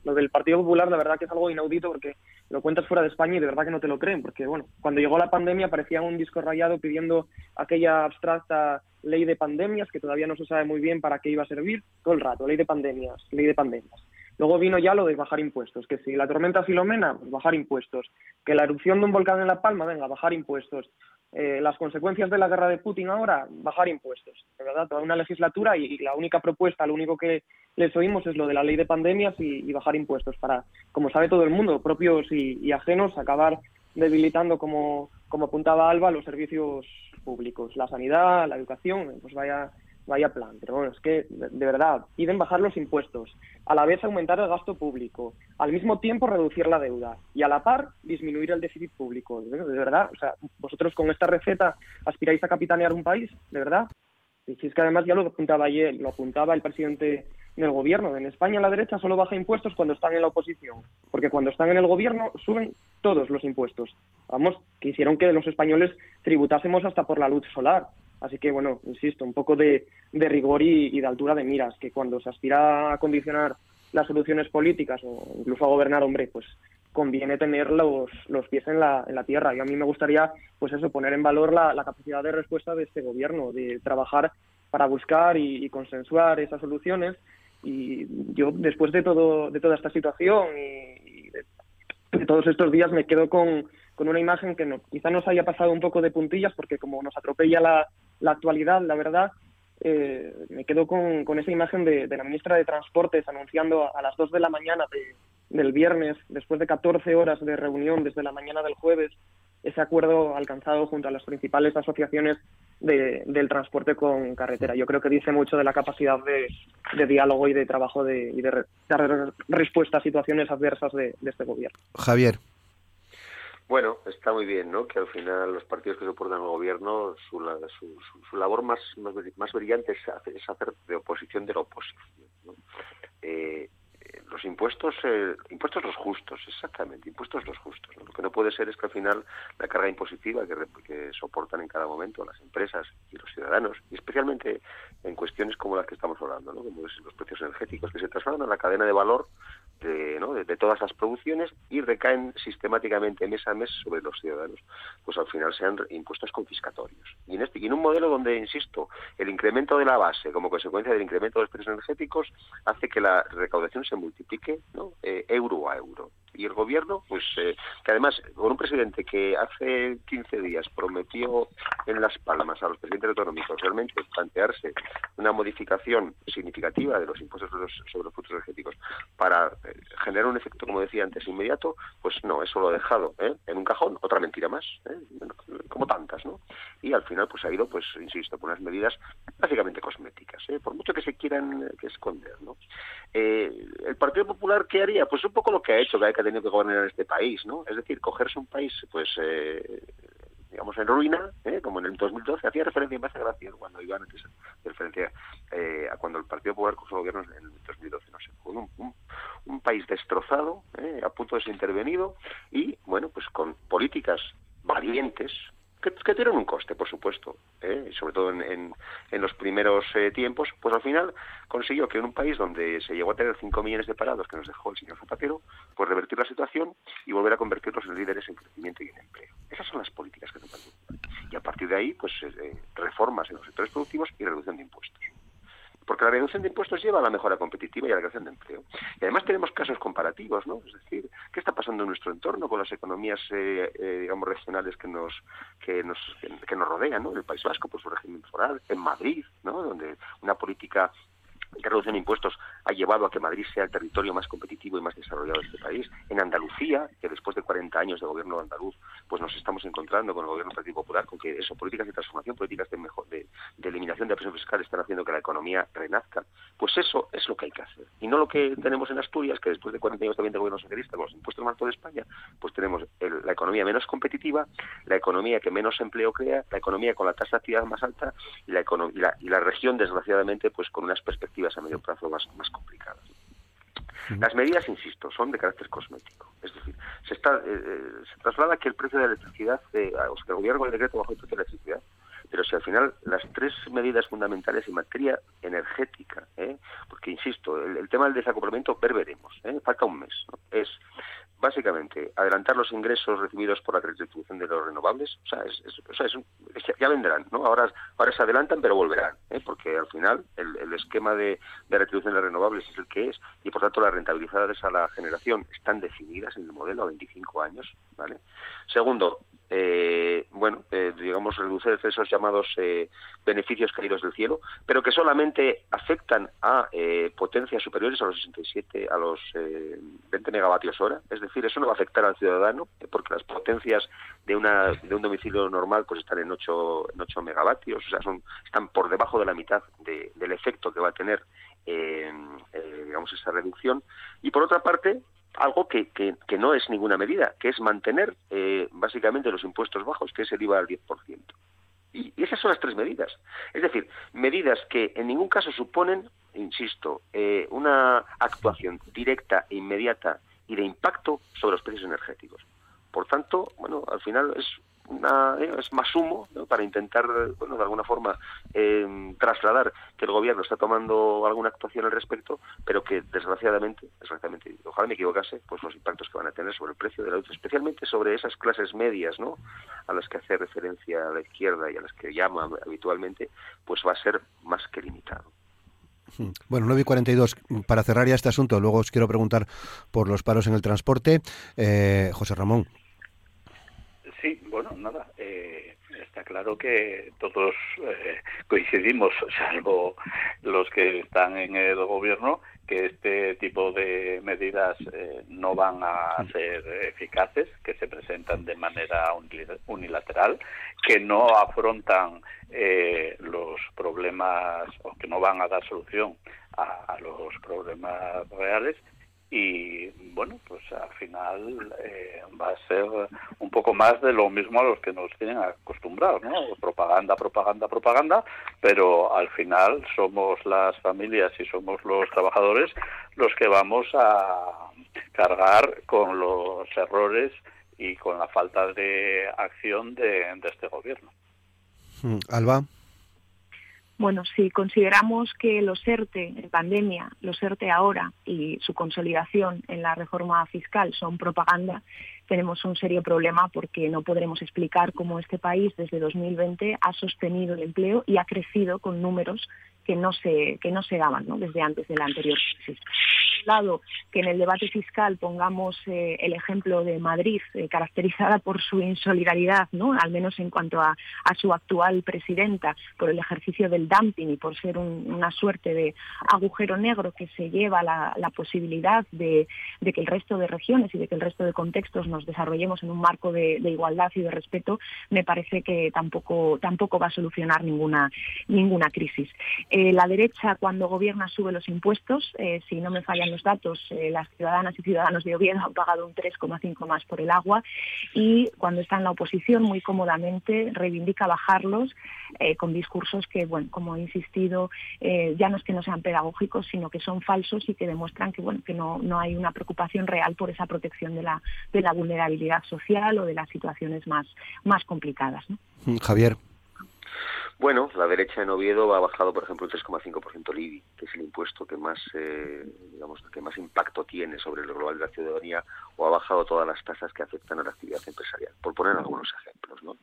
Lo del Partido Popular, la verdad que es algo inaudito porque lo cuentas fuera de España y de verdad que no te lo creen, porque bueno, cuando llegó la pandemia parecía un disco rayado pidiendo aquella abstracta ley de pandemias que todavía no se sabe muy bien para qué iba a servir todo el rato, ley de pandemias, ley de pandemias. Luego vino ya lo de bajar impuestos, que si la tormenta Filomena, pues bajar impuestos, que la erupción de un volcán en La Palma, venga, bajar impuestos, eh, las consecuencias de la guerra de Putin ahora, bajar impuestos. De verdad, toda una legislatura y, la única propuesta, lo único que les oímos es lo de la ley de pandemias y, bajar impuestos para, como sabe todo el mundo, propios y, ajenos, acabar debilitando, como, como apuntaba Alba, los servicios públicos, la sanidad, la educación, pues vaya vaya plan. Pero bueno, es que de, verdad piden bajar los impuestos, a la vez aumentar el gasto público, al mismo tiempo reducir la deuda y a la par disminuir el déficit público. De, verdad, o sea, vosotros con esta receta aspiráis a capitanear un país, de verdad. Y es que además ya lo apuntaba ayer, lo apuntaba el presidente del gobierno. En España la derecha solo baja impuestos cuando están en la oposición, porque cuando están en el gobierno suben todos los impuestos. Vamos, que hicieron que los españoles tributásemos hasta por la luz solar. Así que, bueno, insisto, un poco de, rigor y, de altura de miras, que cuando se aspira a condicionar las soluciones políticas o incluso a gobernar, hombre, pues conviene tener los, los pies en la, en la tierra. Y a mí me gustaría, pues eso, poner en valor la, capacidad de respuesta de este gobierno, de trabajar para buscar y, consensuar esas soluciones. Y yo, después de, todo, de toda esta situación y, de todos estos días, me quedo con, con una imagen que no, quizá nos haya pasado un poco de puntillas porque como nos atropella la, la actualidad, la verdad, eh, me quedo con, con esa imagen de, la ministra de Transportes anunciando a las 2 de la mañana del viernes, después de 14 horas de reunión desde la mañana del jueves, ese acuerdo alcanzado junto a las principales asociaciones del transporte con carretera. Yo creo que dice mucho de la capacidad de, diálogo y de trabajo de, y de dar respuesta a situaciones adversas de este gobierno. Javier. Bueno, está muy bien, ¿no? Que al final los partidos que soportan el gobierno, su, su, su, labor más, más, brillante es hacer, de oposición de la oposición. ¿no? Eh, los impuestos, eh, impuestos los justos, exactamente, impuestos los justos. Lo que no puede ser es que al final la carga impositiva que, que, soportan en cada momento las empresas y los ciudadanos, y especialmente en cuestiones como las que estamos hablando, ¿no? como los precios energéticos, que se trasladan a la cadena de valor de, ¿no? de, todas las producciones y recaen sistemáticamente mes a mes sobre los ciudadanos, pues al final sean impuestos confiscatorios. Y en, este, y en un modelo donde, insisto, el incremento de la base como consecuencia del incremento de los precios energéticos hace que la recaudación se multiplique ¿no? Eh, euro a euro y el gobierno, pues eh, que además con un presidente que hace 15 días prometió en Las Palmas a los presidentes autonómicos realmente plantearse una modificación significativa de los impuestos sobre los, sobre los frutos energéticos para eh, generar un efecto, como decía antes, inmediato, pues no, eso lo ha dejado ¿eh? en un cajón, otra mentira más, como tantas, ¿no? Y al final pues ha ido, pues insisto, por unas medidas básicamente cosméticas, por mucho que se quieran que esconder, ¿no? el Partido Popular, ¿qué haría? Pues un poco lo que ha hecho, que tenido que gobernar este país, ¿no? Es decir, cogerse un país, pues, eh, digamos, en ruina, ¿eh? como en el 2012, hacía referencia, me hace gracia cuando Iván antes referencia eh, a cuando el Partido Popular su gobierno en el 2012, no sé, un, un, país destrozado, a punto de ser intervenido y, bueno, pues con políticas valientes, que, tienen un coste, por supuesto, ¿eh? sobre todo en, en, los primeros eh, tiempos, pues al final consiguió que en un país donde se llegó a tener 5 millones de parados que nos dejó el señor Zapatero, pues revertir la situación y volver a convertirlos en líderes en crecimiento y en empleo. Esas son las políticas que se Y a partir de ahí, pues eh, reformas en los sectores productivos y reducción de impuestos. Porque la reducción de impuestos lleva a la mejora competitiva y a la creación de empleo. Y además tenemos casos comparativos, ¿no? Es decir, ¿qué está pasando en nuestro entorno con las economías, eh, eh, digamos, regionales que nos que nos que nos rodean, ¿no? En el País Vasco, por su régimen foral, en Madrid, ¿no? Donde una política que reducción de impuestos ha llevado a que Madrid sea el territorio más competitivo y más desarrollado de este país. En Andalucía, que después de 40 años de gobierno andaluz, pues nos estamos encontrando con el gobierno del Partido Popular, con que eso, políticas de transformación, políticas de, mejor, de, eliminación de la presión fiscal están haciendo que la economía renazca. Pues eso es lo que hay que hacer. Y no lo que tenemos en Asturias, que después de 40 años también de gobierno socialista, con los impuestos más de España, pues tenemos la economía menos competitiva, la economía que menos empleo crea, la economía con la tasa de actividad más alta y la, y la, y la región, desgraciadamente, pues con unas perspectivas a medio plazo más, más complicadas. Las medidas, insisto, son de carácter cosmético. Es decir, se, está, eh, eh, se traslada que el precio de la electricidad, eh, o sea, que el gobierno con el decreto bajo el precio de la electricidad, pero si al final las tres medidas fundamentales en materia energética, porque insisto, el, tema del desacoplamiento, ver veremos, falta un mes, es básicamente adelantar los ingresos recibidos por la redistribución de los renovables, o sea, es, ya vendrán, ¿no? Ahora, ahora se adelantan, pero volverán, ¿eh? porque al final el, esquema de, de, retribución de los renovables es el que es y por tanto las rentabilidades a la generación están definidas en el modelo a 25 años, ¿vale? Segundo, eh, bueno, eh, digamos, reducir esos llamados eh, beneficios caídos del cielo, pero que solamente afectan a eh, potencias superiores a los 67, a los 20 megavatios hora. Es decir, eso no va a afectar al ciudadano, porque las potencias de, una, de un domicilio normal pues están en 8, en 8 megavatios, o sea, son, están por debajo de la mitad del efecto que va a tener, digamos, esa reducción. Y por otra parte, algo que, que, no es ninguna medida, que es mantener eh, básicamente los impuestos bajos, que es el IVA al 10%. Y, y esas son las tres medidas. Es decir, medidas que en ningún caso suponen, insisto, eh, una actuación directa e inmediata y de impacto sobre los precios energéticos. Por tanto, bueno, al final es una, eh, es más humo para intentar, bueno, de alguna forma eh, trasladar que el gobierno está tomando alguna actuación al respecto, pero que desgraciadamente, desgraciadamente, ojalá me equivocase, pues los impactos que van a tener sobre el precio de la luz, especialmente sobre esas clases medias, ¿no? A las que hace referencia la izquierda y a las que llama habitualmente, pues va a ser más que limitado. Hmm. Bueno, 9 y 42, para cerrar ya este asunto, luego os quiero preguntar por los paros en el transporte. Eh, José Ramón, Sí, bueno, nada. Eh, está claro que todos eh, coincidimos, salvo los que están en el gobierno, que este tipo de medidas eh, no van a ser eficaces, que se presentan de manera unilateral, que no afrontan los problemas o que no van a dar solución a los problemas reales y bueno, pues al final eh, va a ser un poco más de lo mismo a los que nos tienen acostumbrados, ¿no? Propaganda, propaganda, propaganda, pero al final somos las familias y somos los trabajadores los que vamos a cargar con los errores y con la falta de acción de, de este gobierno. Mm, Alba. Bueno, si consideramos que los ERTE en pandemia, los ERTE ahora y su consolidación en la reforma fiscal son propaganda, tenemos un serio problema porque no podremos explicar cómo este país desde 2020 ha sostenido el empleo y ha crecido con números que no se, que no se daban desde antes de la anterior crisis. Por un lado, que en el debate fiscal pongamos eh, el ejemplo de Madrid, eh, caracterizada por su insolidaridad, ¿no? al menos en cuanto a, su actual presidenta, por el ejercicio del dumping y por ser una suerte de agujero negro que se lleva la, posibilidad de, que el resto de regiones y de que el resto de contextos nos desarrollemos en un marco de, igualdad y de respeto, me parece que tampoco, tampoco va a solucionar ninguna, ninguna crisis. Eh, la derecha cuando gobierna sube los impuestos. Si no me fallan los datos, eh, las ciudadanas y ciudadanos de Oviedo han pagado un 3,5 más por el agua y cuando está en la oposición muy cómodamente reivindica bajarlos con discursos que, bueno, como he insistido, ya no es que no sean pedagógicos, sino que son falsos y que demuestran que, bueno, que no, no hay una preocupación real por esa protección de la, de la vulnerabilidad social o de las situaciones más, más complicadas. Javier. Bueno, la derecha en Oviedo ha bajado, por ejemplo, el 3,5% el IBI, que es el impuesto que más, eh, digamos, que más impacto tiene sobre el global de la ciudadanía, o ha bajado todas las tasas que afectan a la actividad empresarial, por poner algunos ejemplos. ¿no?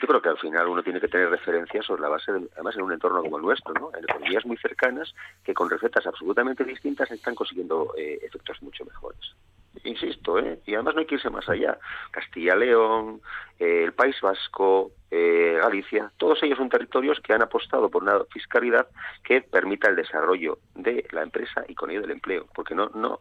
Yo creo que al final uno tiene que tener referencias sobre la base, de, además en un entorno como el nuestro, ¿no? en economías muy cercanas que con recetas absolutamente distintas están consiguiendo eh, efectos mucho mejores insisto, ¿eh? y además no hay que irse más allá. Castilla-León, eh, el País Vasco, eh, Galicia, todos ellos son territorios que han apostado por una fiscalidad que permita el desarrollo de la empresa y con ello del empleo. Porque no, no,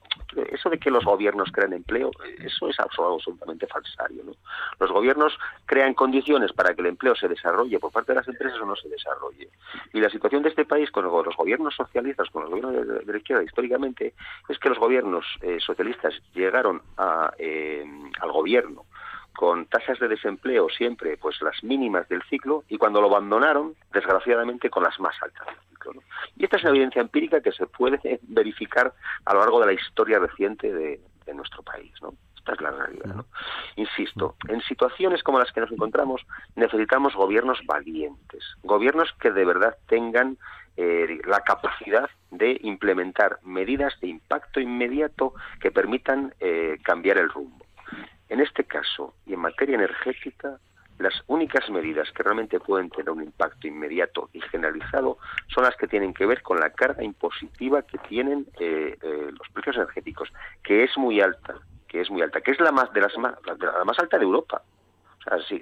eso de que los gobiernos crean empleo, eso es absolutamente falsario. ¿no? Los gobiernos crean condiciones para que el empleo se desarrolle por parte de las empresas o no se desarrolle. Y la situación de este país con los gobiernos socialistas, con los gobiernos de, la izquierda históricamente, es que los gobiernos eh, socialistas llegaron a, eh, al gobierno con tasas de desempleo siempre pues las mínimas del ciclo y cuando lo abandonaron, desgraciadamente, con las más altas del ciclo. Y esta es una evidencia empírica que se puede verificar a lo largo de la historia reciente de, nuestro país. ¿no? Esta es la realidad. Insisto, en situaciones como las que nos encontramos necesitamos gobiernos valientes, gobiernos que de verdad tengan eh, la capacidad de implementar medidas de impacto inmediato que permitan eh, cambiar el rumbo. En este caso, y en materia energética, las únicas medidas que realmente pueden tener un impacto inmediato y generalizado son las que tienen que ver con la carga impositiva que tienen eh, eh, los precios energéticos, que es muy alta, que es muy alta, que es la más de las más, la más alta de Europa.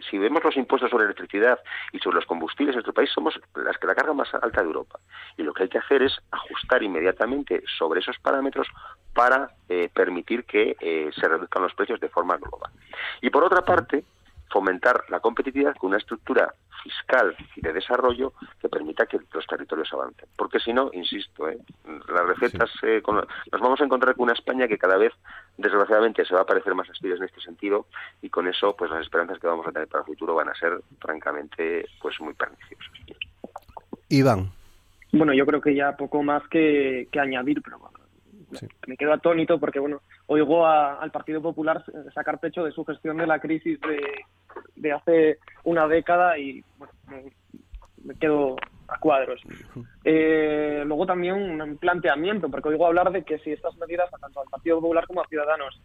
Si, vemos los impuestos sobre electricidad y sobre los combustibles en nuestro país, somos las que la carga más alta de Europa. Y lo que hay que hacer es ajustar inmediatamente sobre esos parámetros para eh, permitir que eh, se reduzcan los precios de forma global. Y por otra parte, fomentar la competitividad con una estructura fiscal y de desarrollo que permita que los territorios avancen. Porque si no, insisto, ¿eh? las recetas, nos vamos a encontrar con una España que cada vez, desgraciadamente, se va a parecer más a en este sentido y con eso, pues las esperanzas que vamos a tener para el futuro van a ser, francamente, pues muy perniciosas. Iván. Bueno, yo creo que ya poco más que, que añadir, pero bueno, me quedo atónito porque, bueno, oigo al Partido Popular sacar pecho de su gestión de la crisis de, hace una década y, bueno, me, quedo a cuadros. Eh, luego también un planteamiento, porque oigo hablar de que si estas medidas, tanto al Partido Popular como a Ciudadanos,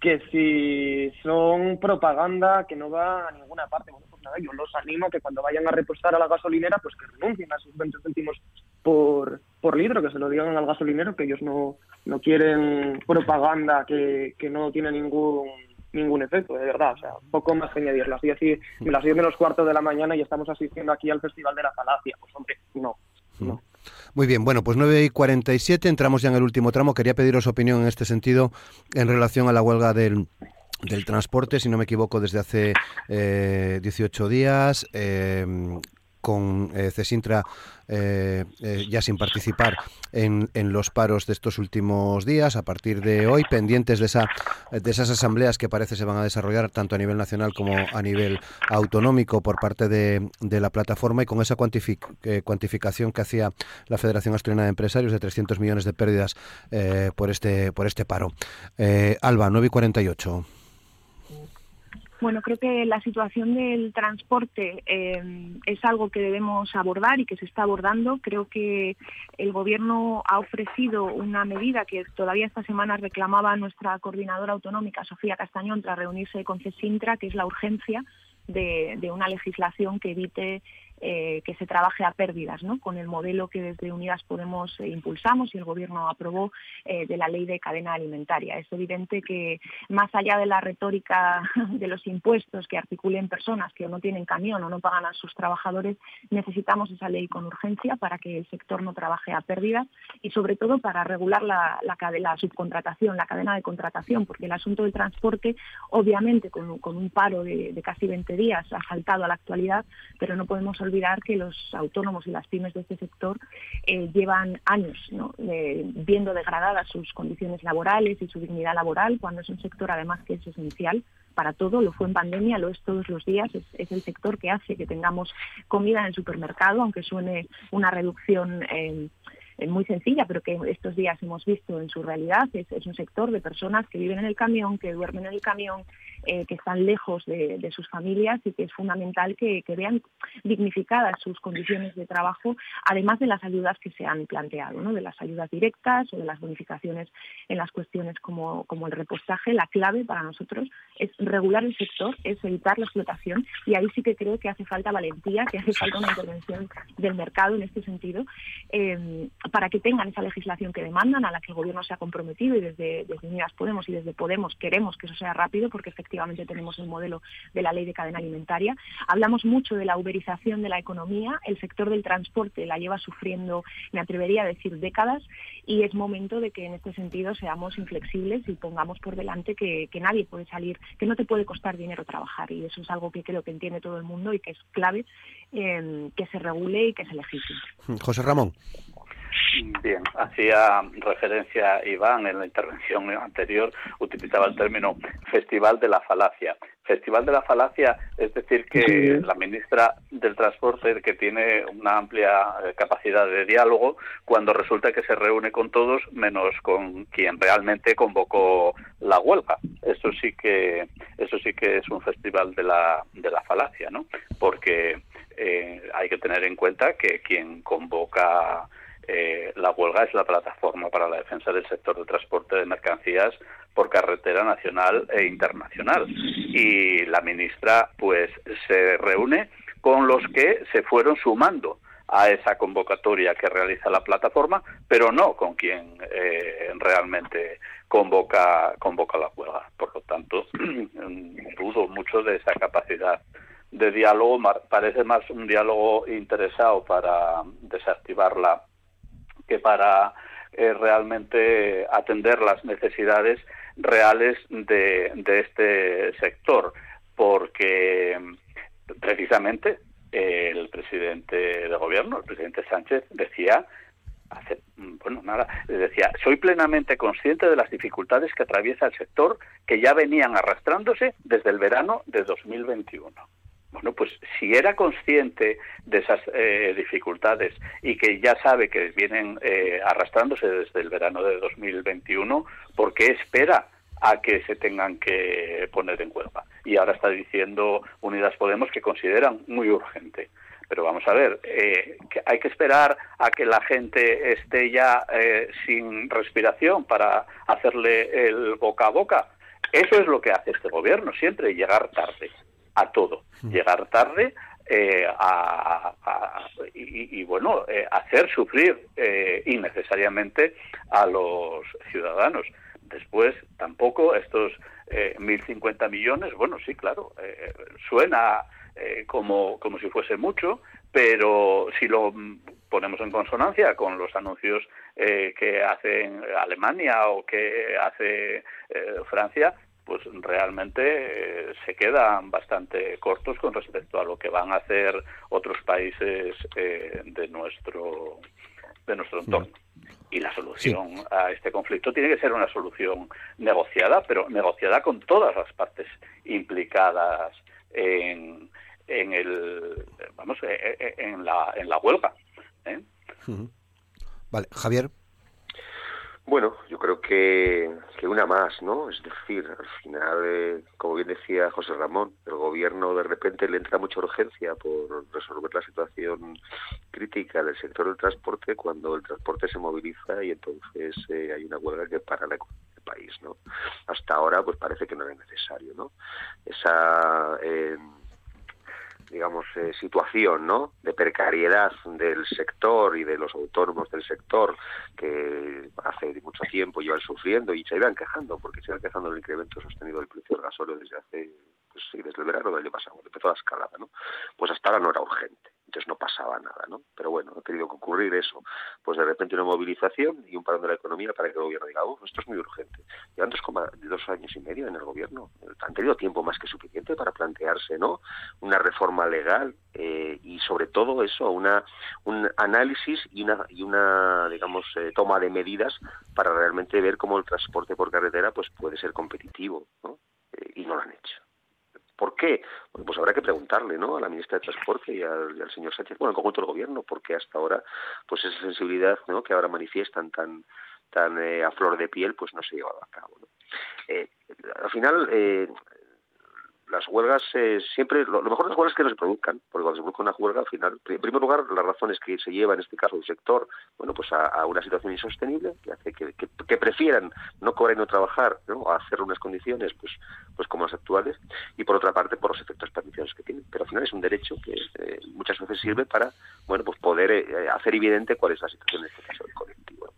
que si son propaganda que no va a ninguna parte, bueno, pues nada, yo los animo a que cuando vayan a repostar a la gasolinera, pues que renuncien a sus 20 céntimos por, por litro, que se lo digan al gasolinero, que ellos no, no quieren propaganda que, que no tiene ningún ningún efecto, de verdad, o sea, poco más que añadirlo. Así decir, me las 10 menos cuarto de la mañana y estamos asistiendo aquí al Festival de la Falacia. Pues hombre, no, no. Muy bien, bueno, pues 9 y 47, entramos ya en el último tramo. Quería pediros opinión en este sentido en relación a la huelga del, del transporte, si no me equivoco, desde hace eh, 18 días. Eh, con eh, Cesintra eh, eh, ya sin participar en, en, los paros de estos últimos días, a partir de hoy, pendientes de, esa, de esas asambleas que parece se van a desarrollar tanto a nivel nacional como a nivel autonómico por parte de, de la plataforma y con esa cuantificación que hacía la Federación Asturiana de Empresarios de 300 millones de pérdidas por, este, por este paro. Alba, 9 y 48. Bueno, creo que la situación del transporte eh, es algo que debemos abordar y que se está abordando. Creo que el Gobierno ha ofrecido una medida que todavía esta semana reclamaba nuestra coordinadora autonómica, Sofía Castañón, tras reunirse con CESINTRA, que es la urgencia de, de una legislación que evite eh, que se trabaje a pérdidas, ¿no? con el modelo que desde Unidas Podemos eh, impulsamos y el Gobierno aprobó eh, de la ley de cadena alimentaria. Es evidente que más allá de la retórica de los impuestos que articulen personas que no tienen camión o no pagan a sus trabajadores, necesitamos esa ley con urgencia para que el sector no trabaje a pérdidas y sobre todo para regular la, la, subcontratación, la cadena de contratación, porque el asunto del transporte, obviamente con, un paro de, de casi 20 días, ha saltado a la actualidad, pero no podemos que los autónomos y las pymes de este sector eh, llevan años viendo degradadas sus condiciones laborales y su dignidad laboral, cuando es un sector además que es esencial para todo, lo fue en pandemia, lo es todos los días, es, el sector que hace que tengamos comida en el supermercado, aunque suene una reducción eh, muy sencilla, pero que estos días hemos visto en su realidad. Es, un sector de personas que viven en el camión, que duermen en el camión, eh, que están lejos de, sus familias y que es fundamental que, vean dignificadas sus condiciones de trabajo, además de las ayudas que se han planteado, ¿no? de las ayudas directas o de las bonificaciones en las cuestiones como, como el repostaje. La clave para nosotros es regular el sector, es evitar la explotación y ahí sí que creo que hace falta valentía, que hace falta una intervención del mercado en este sentido, eh, para que tengan esa legislación que demandan, a la que el Gobierno se ha comprometido y desde, desde Unidas Podemos y desde Podemos queremos que eso sea rápido porque efectivamente tenemos el modelo de la ley de cadena alimentaria. Hablamos mucho de la uberización de la economía, el sector del transporte la lleva sufriendo, me atrevería a decir, décadas y es momento de que en este sentido seamos inflexibles y pongamos por delante que, nadie puede salir, que no te puede costar dinero trabajar y eso es algo que creo que entiende todo el mundo y que es clave eh, que se regule y que se legisle. José Ramón. Bien, hacía referencia Iván en la intervención anterior, utilizaba el término Festival de la Falacia. Festival de la Falacia es decir que la ministra del Transporte, que tiene una amplia eh, capacidad de diálogo, cuando resulta que se reúne con todos menos con quien realmente convocó la huelga. Eso sí que, eso sí que es un festival de la, de la falacia, ¿no? Porque eh, hay que tener en cuenta que quien convoca eh, la huelga es la plataforma para la defensa del sector de transporte de mercancías por carretera nacional e internacional. Y la ministra, pues, se reúne con los que se fueron sumando a esa convocatoria que realiza la plataforma, pero no con quien eh, realmente convoca, convoca la huelga. Por lo tanto, dudo mucho de esa capacidad de diálogo. Parece más un diálogo interesado para desactivarla que para eh, realmente atender las necesidades reales de, este sector, porque precisamente el presidente de gobierno, el presidente Sánchez, decía hace bueno nada decía soy plenamente consciente de las dificultades que atraviesa el sector que ya venían arrastrándose desde el verano de 2021 bueno, pues si era consciente de esas eh, dificultades y que ya sabe que vienen eh, arrastrándose desde el verano de 2021, ¿por qué espera a que se tengan que poner en huelga? Y ahora está diciendo Unidas Podemos que consideran muy urgente. Pero vamos a ver, eh, hay que esperar a que la gente esté ya sin respiración para hacerle el boca a boca. Eso es lo que hace este gobierno siempre, llegar tarde a todo, llegar tarde eh, a, y, bueno, eh, hacer sufrir eh, innecesariamente a los ciudadanos. Después, tampoco estos 1.050 millones, bueno, sí, claro, suena como, como si fuese mucho, pero si lo ponemos en consonancia con los anuncios que hace Alemania o que hace Francia, pues realmente eh, se quedan bastante cortos con respecto a lo que van a hacer otros países eh, de nuestro de nuestro entorno. Y la solución a este conflicto tiene que ser una solución negociada, pero negociada con todas las partes implicadas en, en el vamos eh, en la en la huelga. Vale, Javier. Bueno, yo creo que, que una más, ¿no? Es decir, al final, eh, como bien decía José Ramón, el gobierno de repente le entra mucha urgencia por resolver la situación crítica del sector del transporte cuando el transporte se moviliza y entonces eh, hay una huelga que para la economía del país, ¿no? Hasta ahora, pues parece que no era necesario, ¿no? Esa... Eh, digamos, eh, situación ¿no? de precariedad del sector y de los autónomos del sector que hace mucho tiempo llevan sufriendo y se iban quejando, porque se iban quejando del incremento sostenido del precio del gasóleo desde hace, pues sí, desde el verano del año pasado, empezó la escalada, ¿no? Pues hasta ahora no era urgente entonces no pasaba nada, ¿no? Pero bueno, ha tenido que ocurrir eso, pues de repente una movilización y un parón de la economía para que el gobierno diga, oh, esto es muy urgente. Llevan dos, dos años y medio en el gobierno, han tenido tiempo más que suficiente para plantearse, ¿no? Una reforma legal eh, y sobre todo eso, una un análisis y una y una digamos eh, toma de medidas para realmente ver cómo el transporte por carretera pues puede ser competitivo, ¿no? Eh, y no lo han hecho. ¿Por qué? Pues habrá que preguntarle ¿no? a la ministra de Transporte y al, señor Sánchez, bueno, en conjunto del gobierno, porque hasta ahora pues esa sensibilidad ¿no? que ahora manifiestan tan tan eh, a flor de piel, pues no se ha llevado a cabo. Eh, al final, eh, las huelgas eh, siempre, lo, mejor de las huelgas es que no se produzcan, porque cuando se produzca una huelga, al final, en primer lugar, las razones que se lleva en este caso el sector, bueno, pues a, una situación insostenible, que hace que, que, prefieran no cobrar y no trabajar, ¿no? a hacer unas condiciones, pues, pues como las actuales, y por otra parte, por los efectos pernicios que tienen. Pero al final es un derecho que eh, muchas veces sirve para, bueno, pues poder eh, hacer evidente cuál es la situación en este caso del colectivo.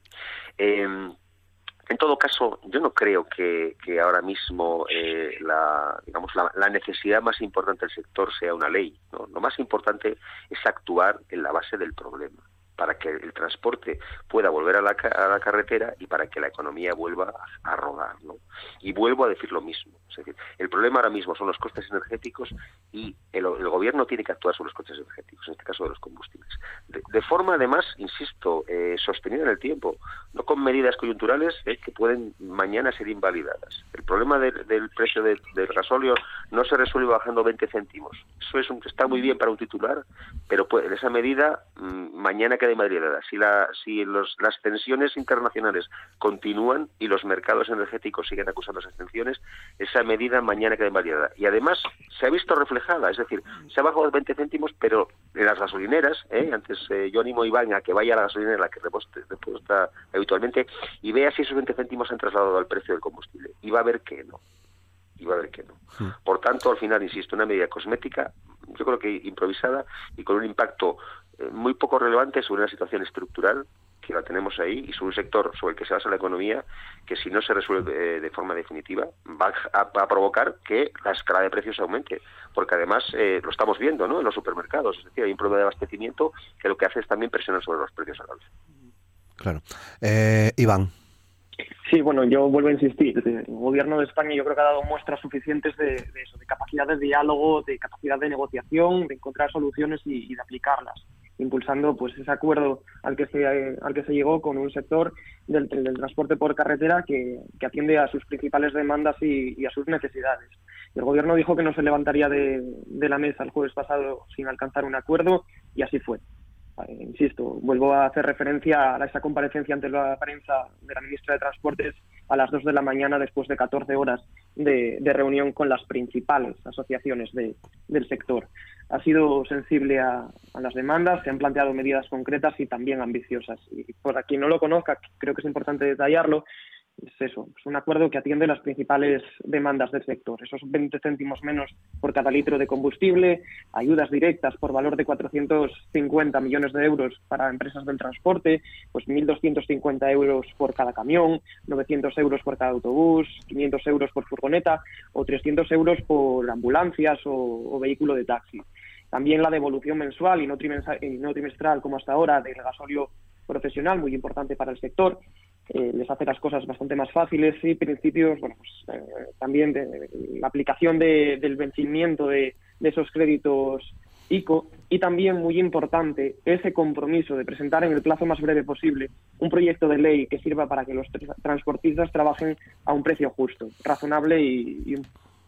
En todo caso, yo no creo que, ahora mismo eh, la, digamos, la, necesidad más importante del sector sea una ley. Lo más importante es actuar en la base del problema para que el transporte pueda volver a la, a la carretera y para que la economía vuelva a, rodar. ¿no? Y vuelvo a decir lo mismo. Es decir, el problema ahora mismo son los costes energéticos y el, gobierno tiene que actuar sobre los costes energéticos, en este caso de los combustibles. De, forma, además, insisto, eh, sostenida en el tiempo, no con medidas coyunturales eh, que pueden mañana ser invalidadas. El problema del precio del gasóleo no se resuelve bajando 20 céntimos. Eso es está muy bien para un titular, pero en esa medida mm, mañana queda invalidada. Si, la, si los, las tensiones internacionales continúan y los mercados energéticos siguen acusando esas tensiones, esa medida mañana queda invalidada. Y además se ha visto reflejada, es decir, se ha bajado 20 céntimos, pero en las gasolineras, ¿eh? antes eh, yo animo a Iván a que vaya a la gasolinera en la que reposta habitualmente y vea si esos 20 céntimos se han trasladado al precio del combustible. Y va a ver que no y va a ver que no. Por tanto, al final, insisto, una medida cosmética, yo creo que improvisada y con un impacto muy poco relevante sobre una situación estructural que la tenemos ahí y sobre un sector sobre el que se basa la economía que si no se resuelve eh, de forma definitiva va a, provocar que la escala de precios aumente porque además eh, lo estamos viendo ¿no? en los supermercados. Es decir hay un problema de abastecimiento que lo que hace es también presionar sobre los precios al alza claro Iván. Sí, bueno, yo vuelvo a insistir. El gobierno de España yo creo que ha dado muestras suficientes de, eso, de capacidad de diálogo, de capacidad de negociación, de encontrar soluciones y, de aplicarlas, impulsando pues ese acuerdo al que se al que se llegó con un sector del, transporte por carretera que, atiende a sus principales demandas y, a sus necesidades. El gobierno dijo que no se levantaría de la mesa el jueves pasado sin alcanzar un acuerdo y así fue. Eh, insisto, vuelvo a hacer referencia a esa comparecencia ante la prensa de la ministra de Transportes a las 2 de la mañana después de 14 horas de, reunión con las principales asociaciones del sector. Ha sido sensible a, las demandas, se han planteado medidas concretas y también ambiciosas. Y por quien no lo conozca, creo que es importante detallarlo, es eso, es un acuerdo que atiende las principales demandas del sector. Esos 20 céntimos menos por cada litro de combustible, ayudas directas por valor de 450 millones de euros para empresas del transporte, pues 1.250 euros por cada camión, 900 euros por cada autobús, 500 euros por furgoneta o 300 euros por ambulancias o, vehículo de taxi. También la devolución mensual y no trimestral, como hasta ahora, del gasolio profesional, muy importante para el sector, eh, les hace las cosas bastante más fáciles y principios, bueno, pues eh, también de, la aplicación del vencimiento de, esos créditos ICO y también muy importante ese compromiso de presentar en el plazo más breve posible un proyecto de ley que sirva para que los transportistas trabajen a un precio justo, razonable y,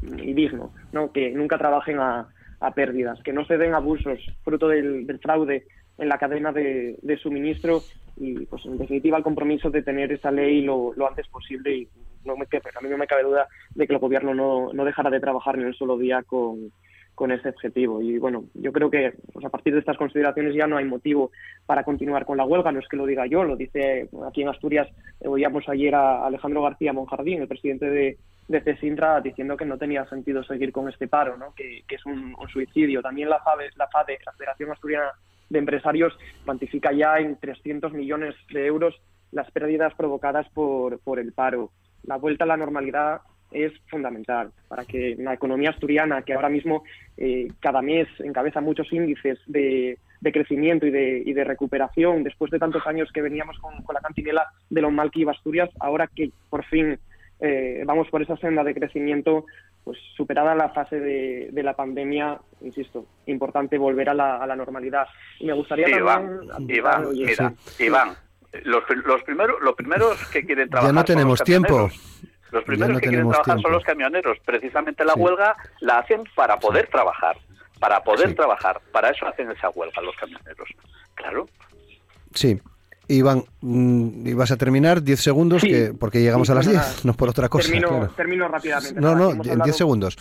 digno, ¿no? que nunca trabajen a, pérdidas, que no se den abusos fruto del, fraude en la cadena de suministro y pues en definitiva el compromiso de tener esa ley lo, antes posible y no me, a mí no me cabe duda de que el gobierno no, no dejará de trabajar en el solo día con, con ese objetivo. Y bueno, yo creo que pues, a partir de estas consideraciones ya no hay motivo para continuar con la huelga. No es que lo diga yo, lo dice aquí en Asturias. Oíamos ayer a Alejandro García Monjardín, el presidente de, de CESINTRA, diciendo que no tenía sentido seguir con este paro, ¿no? que, que es un, un, suicidio. También la FADE, la FADE, la Federación Asturiana de empresarios cuantifica ya en 300 millones de euros las pérdidas provocadas por, por el paro. La vuelta a la normalidad es fundamental para que la economía asturiana, que ahora mismo eh, cada mes encabeza muchos índices de, de crecimiento y de, y de, recuperación, después de tantos años que veníamos con, la cantinela de lo mal que iba Asturias, ahora que por fin eh, vamos por esa senda de crecimiento, pues superada la fase de, de la pandemia, insisto, importante volver a la, a la normalidad. Y me gustaría Iván, también... Iván, mira, Iván, los, los, primeros, los primeros que quieren trabajar... Ya no tenemos tiempo. Los primeros que quieren trabajar son los camioneros. Precisamente la huelga la hacen para poder trabajar. Para poder trabajar. Para eso hacen esa huelga los camioneros. Claro. Sí, Iván, mm, ¿y vas a terminar? ¿10 segundos? que, porque llegamos a las 10, no por otra cosa. Termino, termino rápidamente. No, no, en 10 segundos.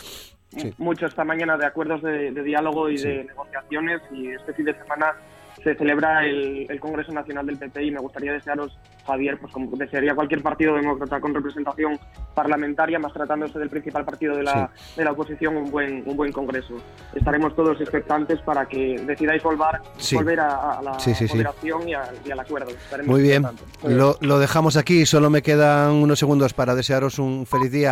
mucho esta mañana de acuerdos de, diálogo y de negociaciones y este fin de semana se celebra el, Congreso Nacional del PP y me gustaría desearos, Javier, pues como desearía cualquier partido demócrata con representación parlamentaria, más tratándose del principal partido de la, de la oposición, un buen, un buen Congreso. Estaremos todos expectantes para que decidáis volver, volver a, la moderación y, y, al acuerdo. Muy bien, lo, lo dejamos aquí, solo me quedan unos segundos para desearos un feliz día.